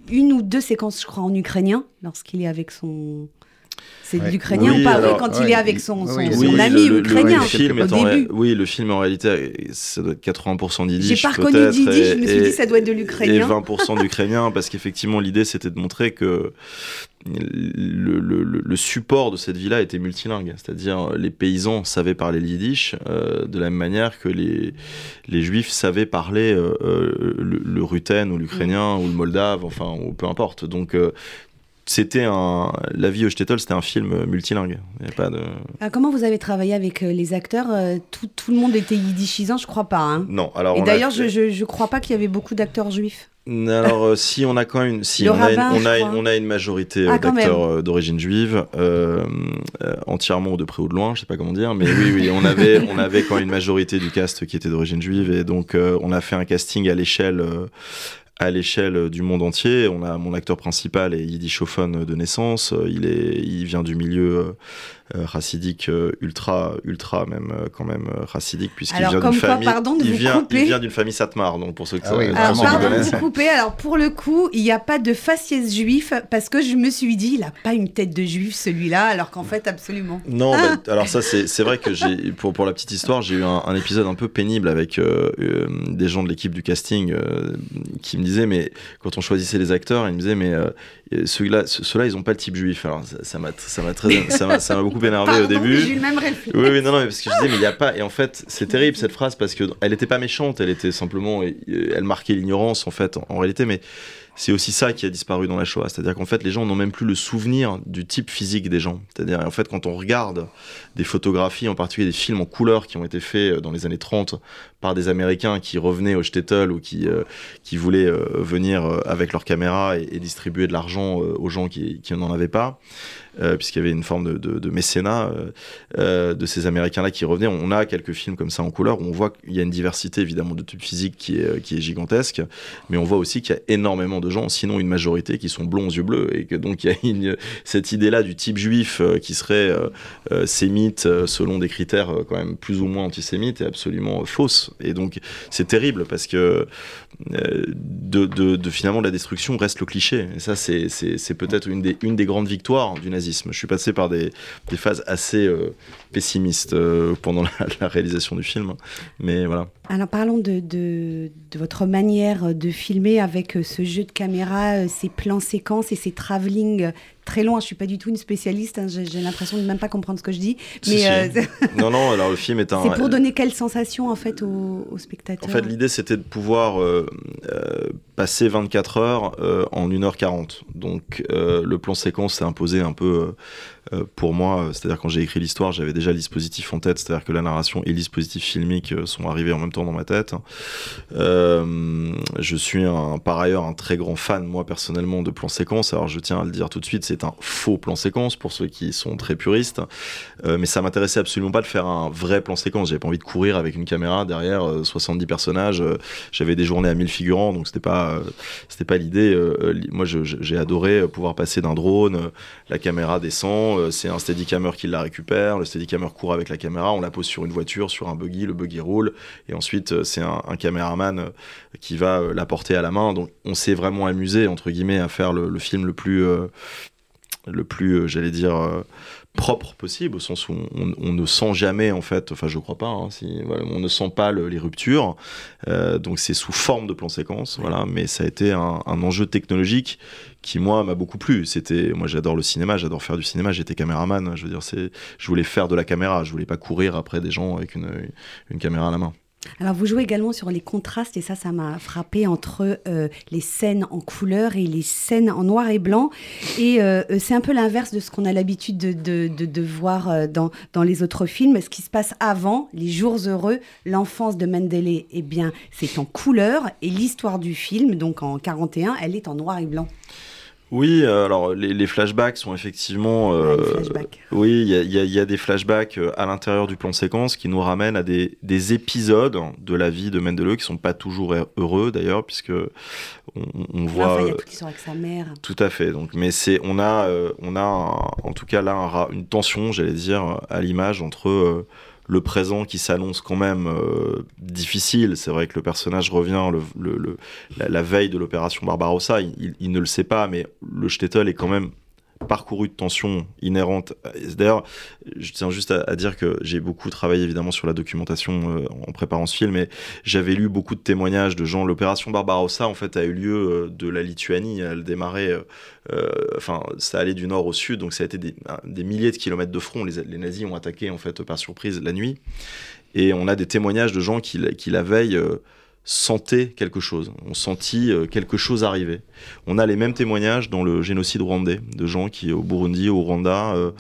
une ou deux séquences, je crois, en ukrainien, lorsqu'il est avec son. C'est de l'ukrainien ou pas alors, Quand il est avec son, son, son ami le, ukrainien. Le, film au début. oui, le film en réalité, ça doit être 80% d'Yiddish. J'ai pas reconnu d'Yiddish, je me suis dit ça doit être de l'ukrainien. Et 20% d'ukrainien, parce qu'effectivement, l'idée c'était de montrer que le, le, le, support de cette vie-là était multilingue, c'est-à-dire les paysans savaient parler le yiddish euh, de la même manière que les, les juifs savaient parler euh, euh le, le, ruten ou l'ukrainien ou le moldave, enfin, ou peu importe. Donc, euh, c'était un la vie au Shtetl c'était un film multilingue. Il y pas de ah, comment vous avez travaillé avec euh, les acteurs euh, tout, tout, le monde était yiddishisant je crois pas hein. non alors et d'ailleurs je, je, je crois pas qu'il y avait beaucoup d'acteurs juifs. Alors euh, si on a quand même si on, a une, on, a une, on, a une, majorité ah, d'acteurs d'origine juive euh, entièrement ou de près ou de loin je sais pas comment dire mais oui oui on avait on avait quand même une majorité du cast qui était d'origine juive et donc on a fait un casting à l'échelle à l'échelle du monde entier. On a mon acteur principal est yiddishophone de naissance. Il est, il vient du milieu euh, racidique euh, ultra, ultra même euh, quand même racidique puisqu'il vient d'une famille. Pardon de il, vous vient, couper. il vient d'une famille Satmar, donc pour ceux qui ah oui, alors, pardon de vous couper. Alors pour le coup, il n'y a pas de faciès juif parce que je me suis dit, il n'a pas une tête de juif celui-là, alors qu'en fait absolument. Non, bah, alors ça c'est vrai que j'ai pour pour la petite histoire, j'ai eu un, un, épisode un peu pénible avec euh, euh, des gens de l'équipe du casting euh, qui me disaient mais quand on choisissait les acteurs, ils me disaient mais ceux-là ceux-là ils ont pas le type juif. Alors ça m'a ça m'a très ça m'a beaucoup énervé Pardon, au début. J'ai eu le même réflexe. Oui, oui, non, non, mais parce que je disais, mais il n'y a pas. Et en fait, c'est terrible cette phrase parce qu'elle n'était pas méchante, elle était simplement. Elle marquait l'ignorance, en fait, en, en réalité, mais c'est aussi ça qui a disparu dans la Shoah. C'est-à-dire qu'en fait, les gens n'ont même plus le souvenir du type physique des gens. C'est-à-dire, en fait, quand on regarde des photographies, en particulier des films en couleur qui ont été faits euh, dans les années 30 par des Américains qui revenaient au Shtetl ou qui, euh, qui voulaient euh, venir avec leur caméra et, distribuer de l'argent aux gens qui, qui n'en avaient pas, puisqu'il y avait une forme de, de, de mécénat de ces Américains-là qui revenaient. On a quelques films comme ça en couleur où on voit qu'il y a une diversité évidemment de type physique qui est, qui est gigantesque, mais on voit aussi qu'il y a énormément de gens, sinon une majorité, qui sont blonds aux yeux bleus, et que donc il y a une, cette idée-là du type juif qui serait sémite selon des critères quand même plus ou moins antisémites est absolument fausse. Et donc c'est terrible parce que euh, de, de, de, finalement la destruction reste le cliché. Et ça, c'est peut-être une des, grandes victoires du nazisme. Je suis passé par des, phases assez euh, pessimistes euh, pendant la, réalisation du film. Mais voilà. Alors parlons de, de, de, votre manière de filmer avec ce jeu de caméra, ces plans séquences et ces travelling très loin. Je suis pas du tout une spécialiste. Hein. J'ai l'impression de même pas comprendre ce que je dis. Mais si, euh... non, non. Alors le film est un. C'est pour donner quelle sensation en fait aux, aux spectateurs? En fait, l'idée c'était de pouvoir euh, euh, passer 24 heures euh, en 1h40. Donc euh, le plan séquence s'est imposé un peu euh, pour moi. C'est-à-dire quand j'ai écrit l'histoire, j'avais déjà le dispositif en tête. C'est-à-dire que la narration et le dispositif filmique sont arrivés en même temps dans ma tête. je suis par ailleurs un très grand fan, moi personnellement, de plan séquence. Alors je tiens à le dire tout de suite, c'est un faux plan séquence pour ceux qui sont très puristes. mais ça m'intéressait absolument pas de faire un vrai plan séquence. J'avais pas envie de courir avec une caméra derrière 70 personnages. J'avais des journées à 1000 figurants, donc c'était pas c'était pas l'idée. Euh, moi, j'ai adoré pouvoir passer d'un drone, euh, la caméra descend, euh, c'est un steadicammer qui la récupère, le steadicammer court avec la caméra, on la pose sur une voiture, sur un buggy, le buggy roule, et ensuite c'est un, caméraman qui va la porter à la main. Donc, on s'est vraiment amusé entre guillemets à faire le, le film le plus, le plus, j'allais dire propre possible, au sens où on, on, ne sent jamais, en fait, enfin je crois pas, hein, si, voilà, on ne sent pas le, les ruptures, euh, donc c'est sous forme de plan séquence, voilà, mais ça a été un, un enjeu technologique qui moi m'a beaucoup plu. C'était, moi j'adore le cinéma, j'adore faire du cinéma, j'étais caméraman, je veux dire, c'est, je voulais faire de la caméra, je voulais pas courir après des gens avec une, une caméra à la main. Alors vous jouez également sur les contrastes et ça, ça m'a frappé entre euh, les scènes en couleur et les scènes en noir et blanc. Et euh, c'est un peu l'inverse de ce qu'on a l'habitude de, de, de, voir euh, dans, dans les autres films. Ce qui se passe avant, les jours heureux, l'enfance de Mendele, eh bien, c'est en couleur et l'histoire du film, donc en 41, elle est en noir et blanc. Oui, euh, alors les, les, flashbacks sont effectivement. Euh, ouais, flashbacks. Oui, il y, y, y, a des flashbacks euh, à l'intérieur du plan séquence qui nous ramènent à des, des épisodes de la vie de Mendeleux qui sont pas toujours heureux d'ailleurs, puisque on, on voit. Enfin, il y a toute l'histoire avec sa mère. Tout à fait. Donc, mais c'est, on a, euh, on a un, en tout cas là un, une tension, j'allais dire, à l'image entre euh, le présent qui s'annonce quand même euh, difficile. C'est vrai que le personnage revient la, veille de l'opération Barbarossa, il, ne le sait pas, mais le Shtetl est quand même parcouru de tensions inhérentes. D'ailleurs, je tiens juste à, dire que j'ai beaucoup travaillé évidemment sur la documentation euh, en préparant ce film, et j'avais lu beaucoup de témoignages de gens. L'opération Barbarossa, en fait, a eu lieu euh, de la Lituanie. Elle démarrait, euh, enfin, ça allait du nord au sud, donc ça a été des, milliers de kilomètres de front. Les, les, nazis ont attaqué en fait par surprise la nuit, et on a des témoignages de gens qui, qui la veille sentaient quelque chose, on sentit euh, quelque chose arriver. On a les mêmes témoignages dans le génocide rwandais, de gens qui, au Burundi, au Rwanda, euh,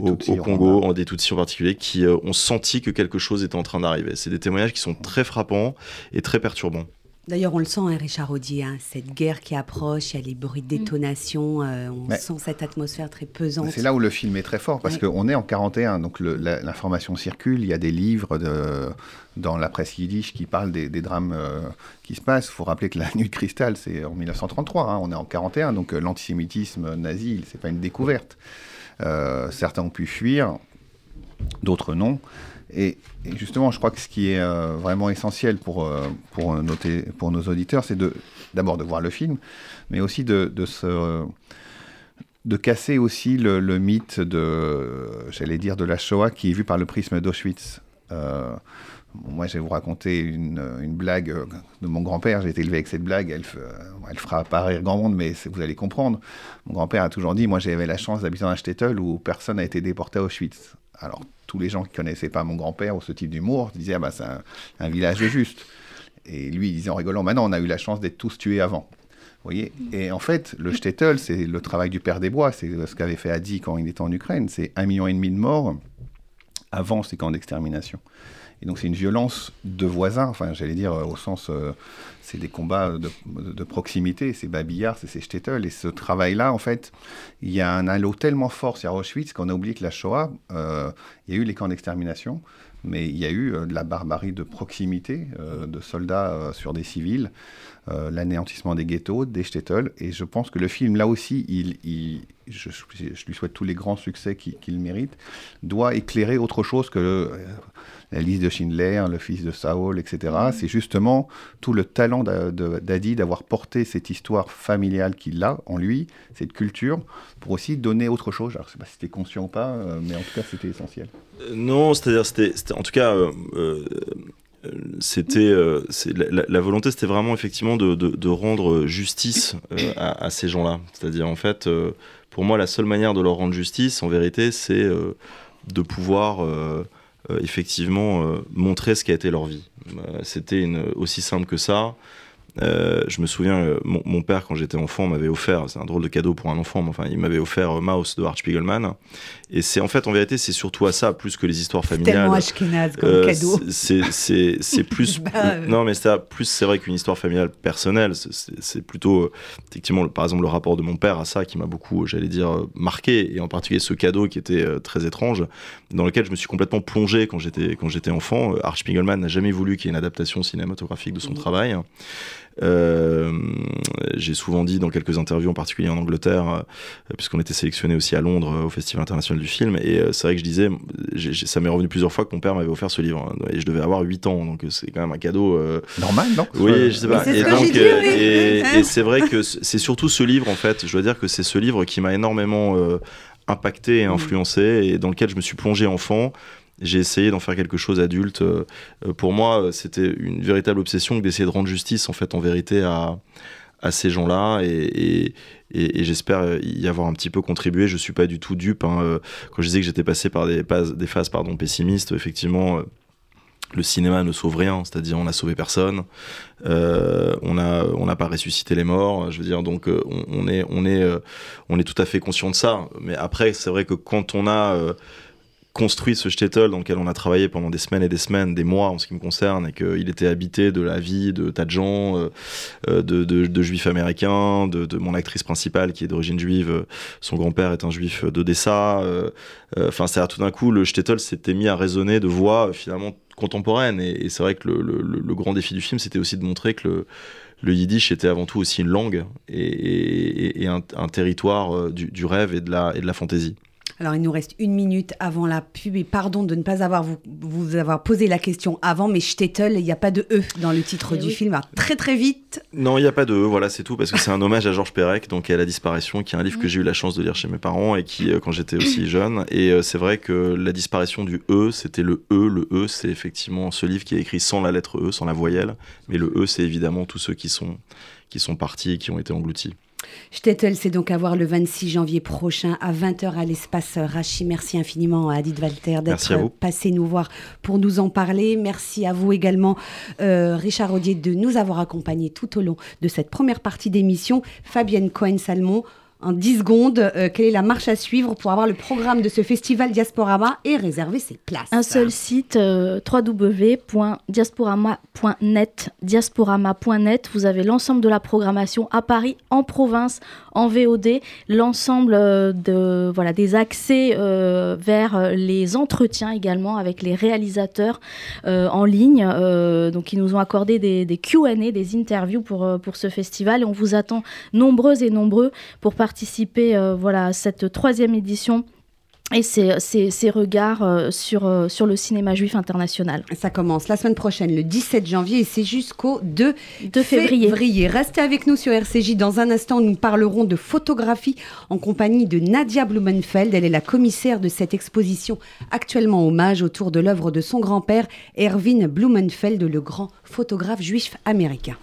au, au, Congo, en des Tutsis en particulier, qui euh, ont senti que quelque chose était en train d'arriver. C'est des témoignages qui sont très frappants et très perturbants. D'ailleurs, on le sent, hein, Richard Audier, hein, cette guerre qui approche, il y a les bruits de détonation, euh, on Mais sent cette atmosphère très pesante. C'est là où le film est très fort, parce ouais. qu'on est en 41, donc l'information circule, il y a des livres de, dans la presse yiddish qui parlent des, des drames euh, qui se passent. Il faut rappeler que la Nuit de Cristal, c'est en 1933, hein, on est en 41, donc euh, l'antisémitisme nazi, c'est pas une découverte. Euh, certains ont pu fuir, d'autres non. Et, justement, je crois que ce qui est euh, vraiment essentiel pour, euh, pour, noter, pour nos auditeurs, c'est d'abord de, voir le film, mais aussi de, de, se, de casser aussi le, le mythe de, j'allais dire, de la Shoah qui est vu par le prisme d'Auschwitz. Euh, moi, je vais vous raconter une, une blague de mon grand-père. J'ai été élevé avec cette blague. Elle, elle fera pas rire grand monde, mais vous allez comprendre. Mon grand-père a toujours dit Moi, j'avais la chance d'habiter dans un shtetl où personne n'a été déporté à Auschwitz. Alors, tous les gens qui connaissaient pas mon grand-père ou ce type d'humour disaient ah bah c'est un, village juste. Et lui il disait en rigolant maintenant on a eu la chance d'être tous tués avant. Vous Et en fait le shtetl c'est le travail du père des bois, c'est ce qu'avait fait Adi quand il était en Ukraine, c'est un million et demi de morts avant ces camps d'extermination. Et donc c'est une violence de voisins, enfin j'allais dire au sens, euh, c'est des combats de, proximité, c'est Babillard, c'est ces Shtetl, et ce travail-là, en fait, il y a un halo tellement fort sur Auschwitz qu'on a oublié que la Shoah, euh, il y a eu les camps d'extermination, mais il y a eu euh, de la barbarie de proximité, euh, de soldats euh, sur des civils, l'anéantissement des ghettos, des shtetl, et je pense que le film, là aussi, il, il je, je, lui souhaite tous les grands succès qu'il qu mérite, doit éclairer autre chose que le, la liste de Schindler, le fils de Saul, etc. Mmh. C'est justement tout le talent d'Adi d'avoir porté cette histoire familiale qu'il a en lui, cette culture, pour aussi donner autre chose. Alors, je ne sais pas si c'était conscient ou pas, mais en tout cas, c'était essentiel. Non, c'est-à-dire, c'était en tout cas. Euh, euh, c'était euh, la, volonté c'était vraiment effectivement de, rendre justice à, ces gens-là c'est-à-dire en fait pour moi la seule manière de leur rendre justice en vérité c'est de pouvoir effectivement montrer ce qu'a été leur vie c'était aussi simple que ça euh, je me souviens, euh, mon, mon, père, quand j'étais enfant, m'avait offert, c'est un drôle de cadeau pour un enfant, mais enfin, il m'avait offert euh, Mouse de Art Spiegelman. Et c'est en fait, en vérité, c'est surtout à ça, plus que les histoires familiales. Tellement ashkenaz comme euh, cadeau. C'est plus. bah, non, mais c'est plus, c'est vrai qu'une histoire familiale personnelle. C'est plutôt, effectivement, le, par exemple, le rapport de mon père à ça qui m'a beaucoup, j'allais dire, marqué. Et en particulier ce cadeau qui était très étrange, dans lequel je me suis complètement plongé quand j'étais enfant. Art Spiegelman n'a jamais voulu qu'il y ait une adaptation cinématographique de son mmh. travail. Euh, j'ai souvent dit dans quelques interviews, en particulier en Angleterre, euh, puisqu'on était sélectionné aussi à Londres euh, au Festival international du film, et c'est vrai que je disais, j ai, j ai, ça m'est revenu plusieurs fois que mon père m'avait offert ce livre, hein, et je devais avoir 8 ans, donc c'est quand même un cadeau. Normal, non? Oui, je sais pas. Et, donc, dit, oui. et, et c'est vrai que c'est surtout ce livre, en fait, je dois dire que c'est ce livre qui m'a énormément impacté et influencé et dans lequel je me suis plongé enfant. J'ai essayé d'en faire quelque chose adulte. Euh, euh, pour moi, euh, c'était une véritable obsession d'essayer de rendre justice, en fait, en vérité, à, ces gens-là. Et, j'espère y avoir un petit peu contribué. Je suis pas du tout dupe. hein. Quand je disais que j'étais passé par des, phases pardon, pessimistes, effectivement, le cinéma ne sauve rien. C'est-à-dire, on n'a sauvé personne. On n'a pas ressuscité les morts. Je veux dire, donc, on, est, tout à fait conscient de ça. Mais après, c'est vrai que quand on a. construit ce shtetl dans lequel on a travaillé pendant des semaines et des semaines, des mois en ce qui me concerne, et qu'il était habité de la vie de tas de gens, euh, euh, de, juifs américains, de, mon actrice principale qui est d'origine juive, euh, son grand-père est un juif d'Odessa. Enfin, c'est tout d'un coup, le shtetl s'était mis à résonner de voix finalement contemporaines. Et, c'est vrai que le, grand défi du film, c'était aussi de montrer que le, yiddish était avant tout aussi une langue et, un, territoire du, du rêve et de la, et de la fantaisie. Alors, il nous reste une minute avant la pub et pardon de ne pas avoir vous, vous avoir posé la question avant, mais Shtetl, il n'y a pas de E dans le titre Eh du oui. film. Alors, très très vite. Non, il n'y a pas de E, voilà, c'est tout, parce que c'est un hommage à Georges Perec, donc à la disparition, qui est un livre que j'ai eu la chance de lire chez mes parents et qui, euh, quand j'étais aussi jeune, et euh, c'est vrai que la disparition du E, c'était le E. Le E, c'est effectivement ce livre qui est écrit sans la lettre E, sans la voyelle, mais le E, c'est évidemment tous ceux qui sont, qui sont partis et qui ont été engloutis. Shtetl, c'est donc à voir le 26 janvier prochain à 20h à l'espace Rachi. Merci infiniment à Adit Walter d'être passé nous voir pour nous en parler. Merci à vous également, euh, Richard Audier, de nous avoir accompagnés tout au long de cette première partie d'émission. Fabienne Cohen-Salmon, en 10 secondes, euh, quelle est la marche à suivre pour avoir le programme de ce festival Diasporama et réserver ses places Un seul site, euh, www.diasporama.net, diasporama.net. Vous avez l'ensemble de la programmation à Paris, en province, en VOD, l'ensemble euh, de voilà des accès euh, vers les entretiens également avec les réalisateurs en ligne. Donc ils nous ont accordé des, des Q&A, des interviews pour pour ce festival et on vous attend nombreux et nombreux pour participer euh, voilà à cette troisième édition et ces- ces regards euh, sur, euh, sur le cinéma juif international. Ça commence la semaine prochaine, le 17 janvier, et c'est jusqu'au 2 De février. Restez avec nous sur RCJ. Dans un instant, nous parlerons de photographie en compagnie de Nadia Blumenfeld. Elle est la commissaire de cette exposition actuellement hommage autour de l'œuvre de son grand-père, Erwin Blumenfeld, le grand photographe juif américain.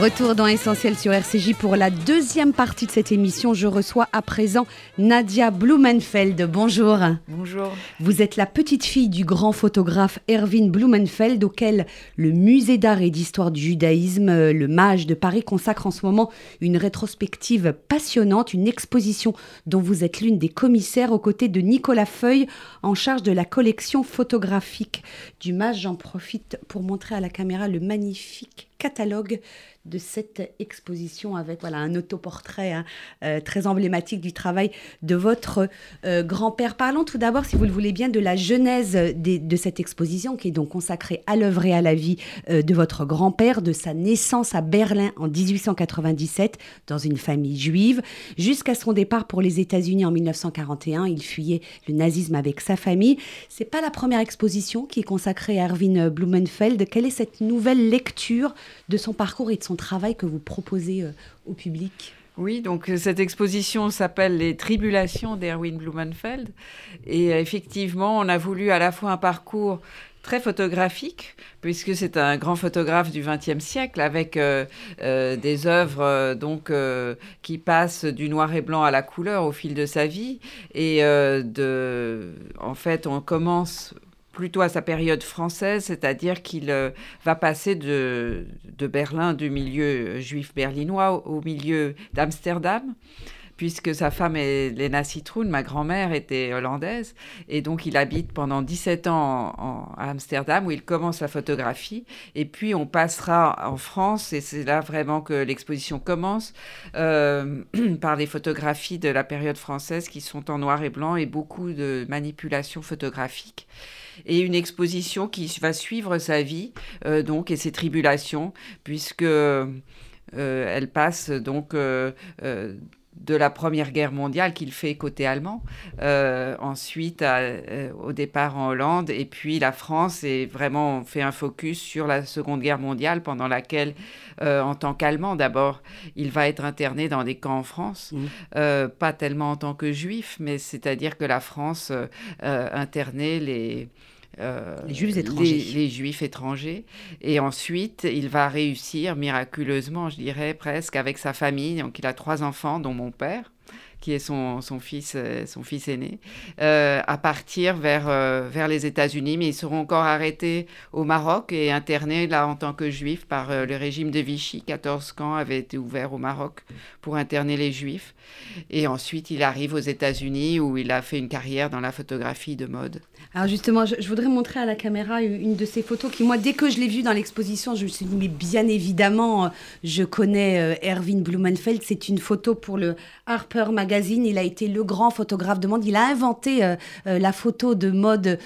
Retour dans Essentiel sur RCJ pour la deuxième partie de cette émission. Je reçois à présent Nadia Blumenfeld. Bonjour. Bonjour. Vous êtes la petite fille du grand photographe Erwin Blumenfeld, auquel le musée d'art et d'histoire du judaïsme, euh, le Mage de Paris, consacre en ce moment une rétrospective passionnante, une exposition dont vous êtes l'une des commissaires aux côtés de Nicolas Feuille, en charge de la collection photographique du Mage. J'en profite pour montrer à la caméra le magnifique catalogue de cette exposition avec voilà, un autoportrait hein, euh, très emblématique du travail de votre euh, grand-père. Parlons tout d'abord, si vous le voulez bien, de la genèse de cette exposition qui est donc consacrée à l'œuvre et à la vie euh, de votre grand-père, de sa naissance à Berlin en 1897 dans une famille juive, jusqu'à son départ pour les États-Unis en 1941. Il fuyait le nazisme avec sa famille. C'est pas la première exposition qui est consacrée à Erwin Blumenfeld. Quelle est cette nouvelle lecture de son parcours et de son travail que vous proposez euh, au public oui, donc euh, cette exposition s'appelle Les Tribulations d'Erwin Blumenfeld. Et euh, effectivement, on a voulu à la fois un parcours très photographique, puisque c'est un grand photographe du XXe siècle, avec des œuvres donc qui passent du noir et blanc à la couleur au fil de sa vie. Et de, en fait, on commence plutôt à sa période française, c'est-à-dire qu'il euh, va passer de, Berlin, du milieu juif berlinois, au, milieu d'Amsterdam puisque sa femme est Lena Citroen, ma grand-mère était hollandaise, et donc il habite pendant 17 ans à Amsterdam où il commence la photographie, et puis on passera en France, et c'est là vraiment que l'exposition commence, euh, par les photographies de la période française qui sont en noir et blanc et beaucoup de manipulations photographiques et une exposition qui va suivre sa vie euh, donc et ses tribulations puisque euh, elle passe donc euh, de la Première Guerre mondiale qu'il fait côté allemand, ensuite au départ en Hollande, et puis la France, et vraiment fait un focus sur la Seconde Guerre mondiale, pendant laquelle, en tant qu'Allemand d'abord, il va être interné dans des camps en France, mmh. pas tellement en tant que juif, mais c'est-à-dire que la France internait les les juifs étrangers. Les, juifs étrangers. Et ensuite, il va réussir miraculeusement, je dirais presque, avec sa famille. Donc, il a trois enfants, dont mon père qui est son, son fils, euh, son fils aîné, euh, à partir vers, vers les États-Unis, mais ils seront encore arrêtés au Maroc et internés là en tant que juifs par le régime de Vichy. 14 camps avaient été ouverts au Maroc pour interner les juifs. Et ensuite, il arrive aux États-Unis où il a fait une carrière dans la photographie de mode. Alors justement, je, voudrais montrer à la caméra une de ces photos qui, moi, dès que je l'ai vue dans l'exposition, je me suis dit, mais bien évidemment, euh, je connais euh, Erwin Blumenfeld. C'est une photo pour le Harper Magazine. Il a été le grand photographe de mode. Il a inventé euh, la photo de mode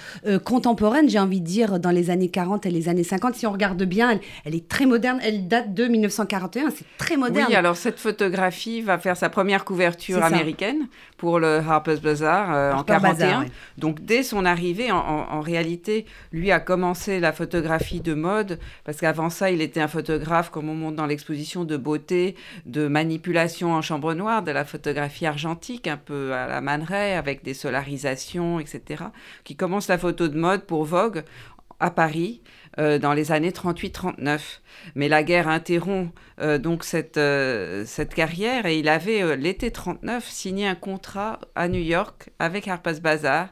contemporaine, j'ai envie de dire, dans les années 40 et les années 50. Si on regarde bien, elle, elle est très moderne. Elle date de 1941. C'est très moderne. Oui, alors cette photographie va faire sa première couverture américaine pour le Harper's Bazaar en 41. Donc dès son arrivée, en, réalité, lui a commencé la photographie de mode parce qu'avant ça, il était un photographe, comme on montre dans l'exposition, de beauté, de manipulation en chambre noire, de la photographie argentique, un peu à la Man avec des solarisations, etc. Qui commence la photo de mode pour Vogue à Paris euh, dans les années 38-39. Mais la guerre interrompt euh, donc cette, euh, cette carrière et il avait l'été 39 signé un contrat à New York avec Harper's Bazaar.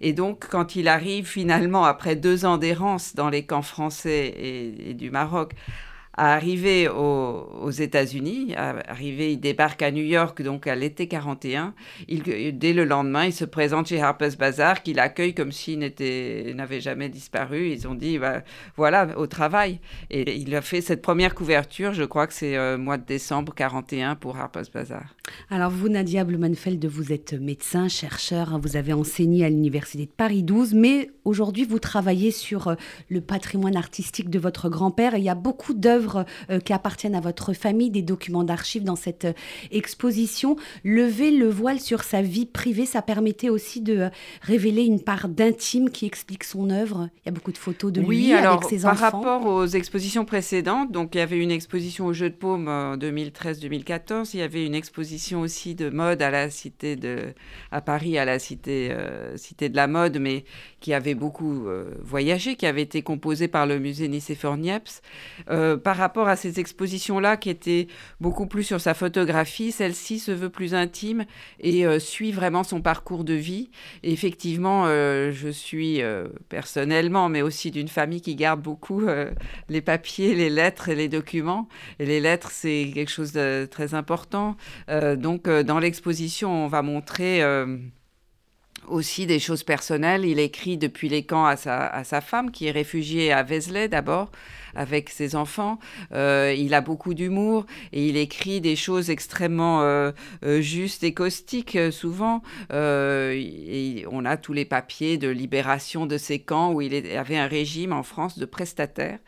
Et donc quand il arrive finalement après deux ans d'errance dans les camps français et du Maroc à arriver aux, États-Unis, arriver, il débarque à New York donc à l'été 41. Il, dès le lendemain, il se présente chez Harper's Bazaar, qu'il accueille comme s'il n'avait jamais disparu. Ils ont dit bah, voilà au travail. Et il a fait cette première couverture. Je crois que c'est euh, mois de décembre 41 pour Harper's Bazaar. Alors vous, Nadia Blumenfeld, vous êtes médecin, chercheur. Hein, vous avez enseigné à l'université de Paris 12, mais aujourd'hui vous travaillez sur euh, le patrimoine artistique de votre grand-père. Il y a beaucoup d'œuvres euh, qui appartiennent à votre famille, des documents d'archives dans cette euh, exposition. Lever le voile sur sa vie privée, ça permettait aussi de euh, révéler une part d'intime qui explique son œuvre. Il y a beaucoup de photos de lui avec ses par enfants. Par rapport aux expositions précédentes, donc il y avait une exposition au Jeu de Paume en 2013-2014, il y avait une exposition aussi de mode à la cité de à Paris à la cité cité de la mode, mais qui avait beaucoup voyagé, qui avait été composée par le musée Nicéphore Niepce. par par rapport à ces expositions-là qui étaient beaucoup plus sur sa photographie, celle-ci se veut plus intime et euh, suit vraiment son parcours de vie. Effectivement, euh, je suis euh, personnellement, mais aussi d'une famille qui garde beaucoup les papiers, les lettres et les documents. Les lettres, c'est quelque chose de très important. donc, dans l'exposition, on va montrer aussi des choses personnelles. Il écrit depuis les camps à sa, à sa femme, qui est réfugiée à Vézelay d'abord, avec ses enfants. Euh, il a beaucoup d'humour et il écrit des choses extrêmement euh, euh, justes et caustiques souvent. Et on a tous les papiers de libération de ces camps où il avait un régime en France de prestataires.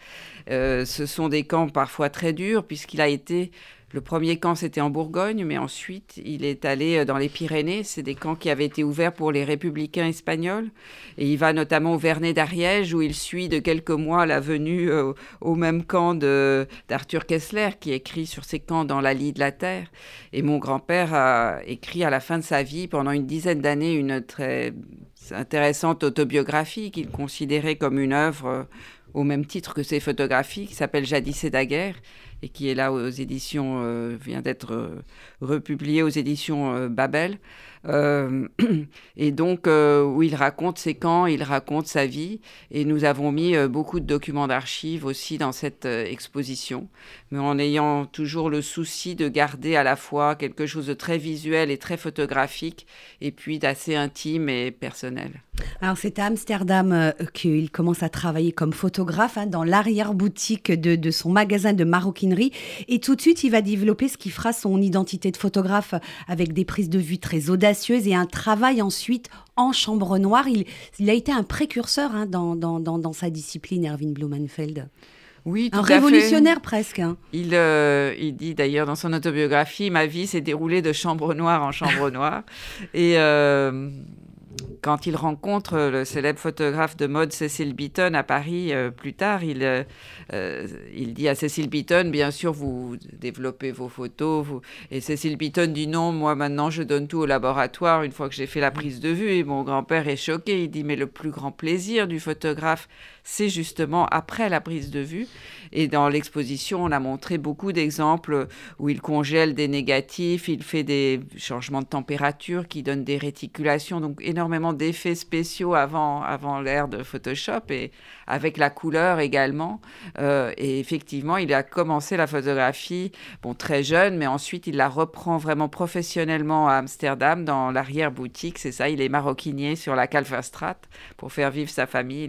ce sont des camps parfois très durs puisqu'il a été le premier camp, c'était en Bourgogne, mais ensuite, il est allé euh, dans les Pyrénées. C'est des camps qui avaient été ouverts pour les républicains espagnols. Et il va notamment au Vernet d'Ariège, où il suit de quelques mois la venue euh, au même camp d'Arthur Kessler, qui écrit sur ces camps dans La Lie de la Terre. Et mon grand-père a écrit à la fin de sa vie, pendant une dizaine d'années, une très intéressante autobiographie qu'il considérait comme une œuvre euh, au même titre que ses photographies, qui s'appelle Jadis et Daguerre et qui est là aux éditions, euh, vient d'être euh, republié aux éditions euh, et donc, où il raconte ses camps, il raconte sa vie. Et nous avons mis beaucoup de documents d'archives aussi dans cette exposition, mais en ayant toujours le souci de garder à la fois quelque chose de très visuel et très photographique, et puis d'assez intime et personnel. Alors c'est à Amsterdam qu'il commence à travailler comme photographe hein, dans l'arrière-boutique de, de, son magasin de maroquinerie et tout de suite, il va développer ce qui fera son identité de photographe avec des prises de vue très audacieuses et un travail ensuite en chambre noire. Il, a été un précurseur hein, dans, dans, sa discipline, Erwin Blumenfeld. Oui, un révolutionnaire presque. Hein. Il, euh, il dit d'ailleurs dans son autobiographie, ma vie s'est déroulée de chambre noire en chambre noire. Et euh, quand il rencontre le célèbre photographe de mode Cécile Beaton à Paris euh, plus tard, il, euh, euh, il dit à Cécile Beaton, bien sûr, vous développez vos photos. Et Cécile Beaton dit non, moi maintenant je donne tout au laboratoire une fois que j'ai fait la prise de vue. Et mon grand-père est choqué. Il dit, mais le plus grand plaisir du photographe, c'est justement après la prise de vue. Et dans l'exposition, on a montré beaucoup d'exemples où il congèle des négatifs, il fait des changements de température qui donnent des réticulations, donc énormément d'effets spéciaux avant, avant l'ère de Photoshop et avec la couleur également. Euh, et effectivement, il a commencé la photographie, bon, très jeune, mais ensuite il la reprend vraiment professionnellement à Amsterdam dans l'arrière-boutique. C'est ça, il est maroquinier sur la Kalverstraat pour faire vivre sa famille.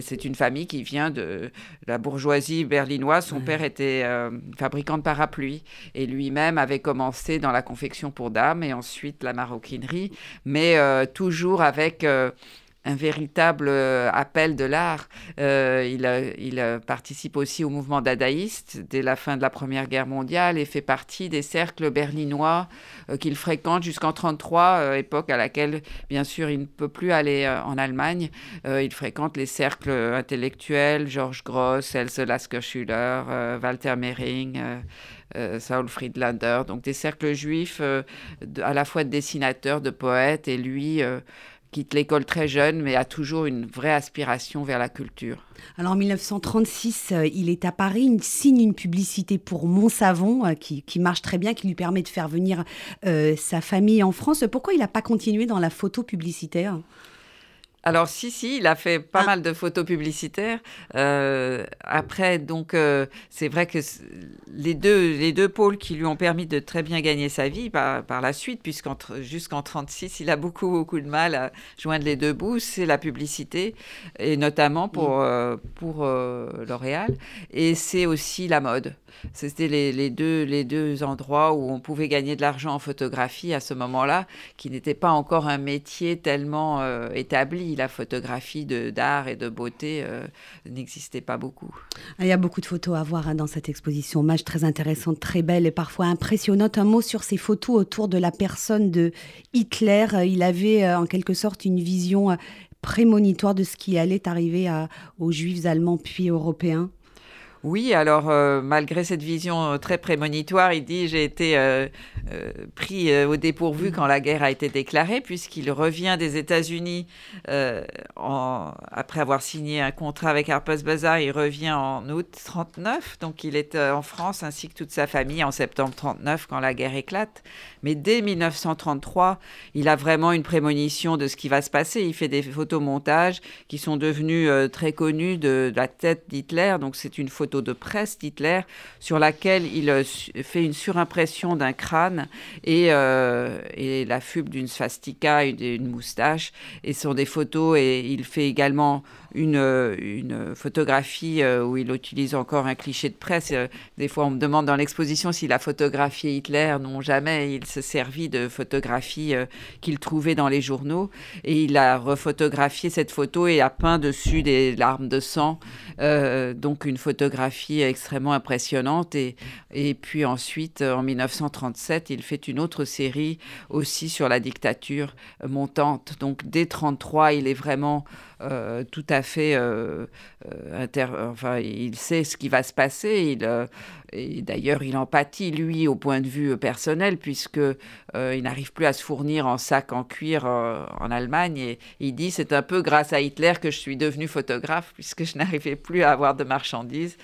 C'est une famille qui vient de la bourgeoisie berlinoise. Son père était euh, fabricant de parapluies. Et lui-même avait commencé dans la confection pour dames et ensuite la maroquinerie, mais euh, toujours avec un véritable euh, appel de l'art. Euh, il, participe aussi au mouvement dadaïste dès la fin de la Première Guerre mondiale et fait partie des cercles berlinois euh, qu'il fréquente jusqu'en 1933, époque à laquelle, bien sûr, il ne peut plus aller en Allemagne. il fréquente les cercles intellectuels, Georges Gross, Else Lasker-Schüller, Walter Mehring. Saul Friedlander, donc des cercles juifs à la fois de dessinateurs, de poètes, et lui quitte l'école très jeune, mais a toujours une vraie aspiration vers la culture. Alors en 1936, euh, il est à Paris, il signe une publicité pour Montsavon euh, qui, qui, marche très bien, qui lui permet de faire venir euh, sa famille en France. Pourquoi il n'a pas continué dans la photo publicitaire? Alors si, si, il a fait pas ah. mal de photos publicitaires. Euh, après, donc, euh, c'est vrai que les deux, les deux pôles qui lui ont permis de très bien gagner sa vie par, par la suite, puisqu'en 36, il a beaucoup, beaucoup de mal à joindre les deux bouts, c'est la publicité, et notamment pour, euh, pour L'Oréal, et c'est aussi la mode. C'était les, deux, les deux endroits où on pouvait gagner de l'argent en photographie à ce moment-là, qui n'était pas encore un métier tellement établi la photographie d'art et de beauté euh, n'existait pas beaucoup. Il y a beaucoup de photos à voir hein, dans cette exposition, hommage très intéressante, très belle et parfois impressionnante. Un mot sur ces photos autour de la personne de Hitler. Il avait euh, en quelque sorte une vision euh, prémonitoire de ce qui allait arriver aux juifs allemands puis européens. Oui, alors euh, malgré cette vision euh, très prémonitoire, il dit j'ai été euh, pris au dépourvu quand la guerre a été déclarée, puisqu'il revient des États-Unis après avoir signé un contrat avec Harper's Bazaar. Il revient en août 39, donc il est en France ainsi que toute sa famille en septembre 39 quand la guerre éclate. Mais dès 1933, il a vraiment une prémonition de ce qui va se passer. Il fait des photomontages qui sont devenus très connus de, de la tête d'Hitler. Donc c'est une photo de presse d'Hitler sur laquelle il euh, fait une surimpression d'un crâne et, euh, et la fume d'une swastika, une, une moustache. Et ce sont des photos et il fait également une, une photographie euh, où il utilise encore un cliché de presse. Des fois, on me demande dans l'exposition s'il a photographié Hitler. Non, jamais. Il se servit de photographies qu'il trouvait dans les journaux. Et il a refotographié cette photo et a peint dessus des larmes de sang. donc une photographie extrêmement impressionnante. Et, et puis ensuite, en 1937, il fait une autre série aussi sur la dictature montante. Donc dès 1933, il est vraiment euh, tout à fait euh, euh, enfin il sait ce qui va se passer et d'ailleurs il empathie lui au point de vue personnel puisque il n'arrive plus à se fournir en sac en cuir en Allemagne et il dit c'est un peu grâce à Hitler que je suis devenu photographe puisque je n'arrivais plus à avoir de marchandises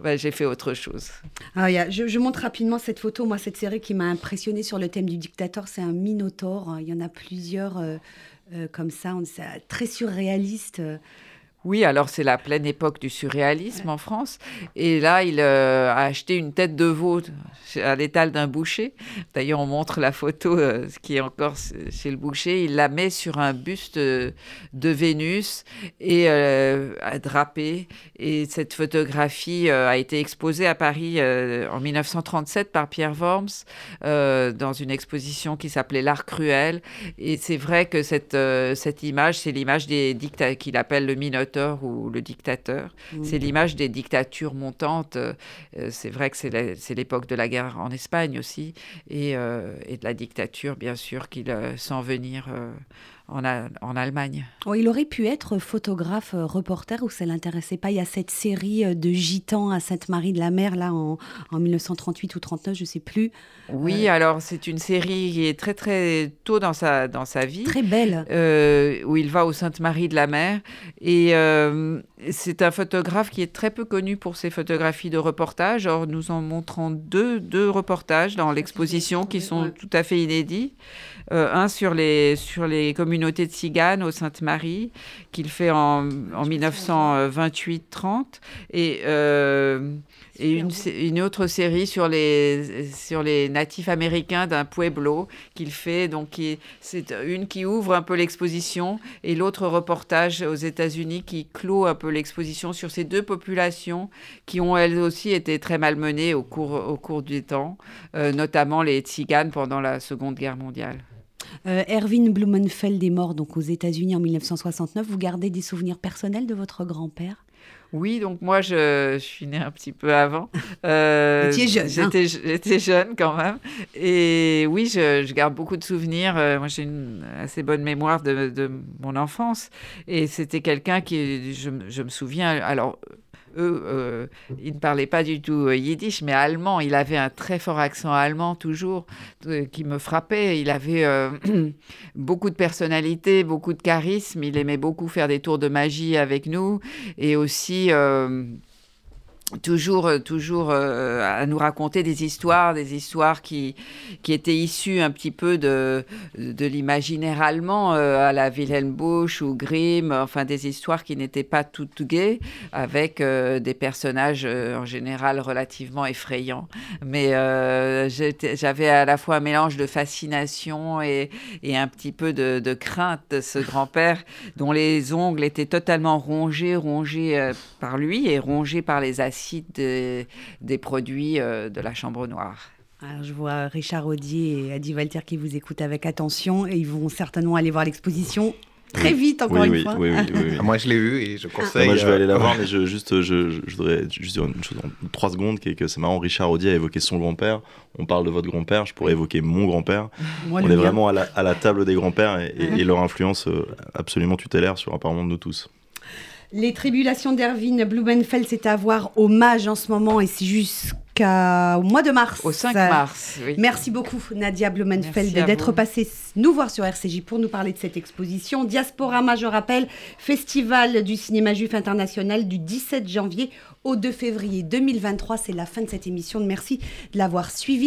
ben, j'ai fait autre chose. Ah, je, je, montre rapidement cette photo. Moi, cette série qui m'a impressionné sur le thème du dictateur, c'est un Minotaure. Il y en a plusieurs. Comme ça, on, très surréaliste. Euh, oui, alors c'est la pleine époque du surréalisme en France. Et là, il euh, a acheté une tête de veau à l'étal d'un boucher. D'ailleurs, on montre la photo euh, qui est encore chez le boucher. Il la met sur un buste de Vénus et euh, drapé. Et cette photographie euh, a été exposée à Paris en 1937 par Pierre Worms dans une exposition qui s'appelait L'Art cruel. Et c'est vrai que cette, cette image, c'est l'image des dictateurs qu'il appelle le Minotaure ou le dictateur. Mmh. C'est l'image des dictatures montantes. Euh, c'est vrai que c'est l'époque de la guerre en Espagne aussi et, euh, et de la dictature, bien sûr, qu'il euh, sent venir en, Allemagne. Oh, il aurait pu être photographe, euh, reporter, ou ça l'intéressait pas. Il y a cette série euh, de gitans à Sainte-Marie-de-la-Mer, là, en, 1938 ou 39, je sais plus. Oui, euh, alors c'est une série qui est très, très tôt dans sa, dans sa vie. Très belle. où il va au Sainte-Marie-de-la-Mer. Et c'est un photographe qui est très peu connu pour ses photographies de reportage. Or, nous en montrons deux, deux reportages dans l'exposition qui sont tout à fait inédits. un sur les, sur les communautés communauté de Tziganes au Sainte-Marie, qu'il fait en, en 1928-30, et, euh, et une, une, autre série sur les, sur les natifs américains d'un pueblo qu'il fait. Donc, c'est une qui ouvre un peu l'exposition et l'autre reportage aux États-Unis qui clôt un peu l'exposition sur ces deux populations qui ont elles aussi été très malmenées au cours, au cours du temps, euh, notamment les Tziganes pendant la Seconde Guerre mondiale. Euh, Erwin Blumenfeld est mort donc aux États-Unis en 1969. Vous gardez des souvenirs personnels de votre grand-père? Oui, donc moi, je, suis née un petit peu avant. Euh, jeune. Hein. J'étais jeune quand même. Et oui, je, garde beaucoup de souvenirs. Euh, moi, j'ai une assez bonne mémoire de, mon enfance. Et c'était quelqu'un qui, je, je, me souviens, alors eux, euh, ils ne parlaient pas du tout euh, yiddish, mais allemand. Il avait un très fort accent allemand, toujours, euh, qui me frappait. Il avait beaucoup de personnalité, beaucoup de charisme. Il aimait beaucoup faire des tours de magie avec nous. Et aussi toujours, euh, toujours euh, à nous raconter des histoires, des histoires qui, qui étaient issues un petit peu de, de l'imaginaire allemand, euh, à la Wilhelm Busch ou Grimm, enfin des histoires qui n'étaient pas toutes gaies, avec des personnages en général relativement effrayants. Mais j'avais à la fois un mélange de fascination et, et un petit peu de, de crainte de ce grand-père, dont les ongles étaient totalement rongés, rongés par lui et rongés par les des, des produits euh, de la Chambre Noire. Alors, je vois Richard Audier et Adi Walter qui vous écoutent avec attention et ils vont certainement aller voir l'exposition très vite, encore une fois. Oui, oui, ah, moi, je l'ai vu et je conseille. moi, je vais aller la euh, voir, mais je, juste, je, je, voudrais juste dire une chose en trois secondes, qui est que c'est marrant. Richard Audier a évoqué son grand-père. On parle de votre grand-père. Je pourrais évoquer mon grand-père. On est vraiment à la, à la, table des grands-pères et, et, leur influence euh, absolument tutélaire sur apparemment nous tous. Les tribulations d'Erwin Blumenfeld, c'est à voir hommage en ce moment et c'est jusqu'au mois de mars. Au 5 mars, oui. Merci beaucoup Nadia Blumenfeld d'être passée nous voir sur RCJ pour nous parler de cette exposition. Diasporama, je rappelle, festival du cinéma juif international du 17 janvier au 2 février 2023. C'est la fin de cette émission. Merci de l'avoir suivi.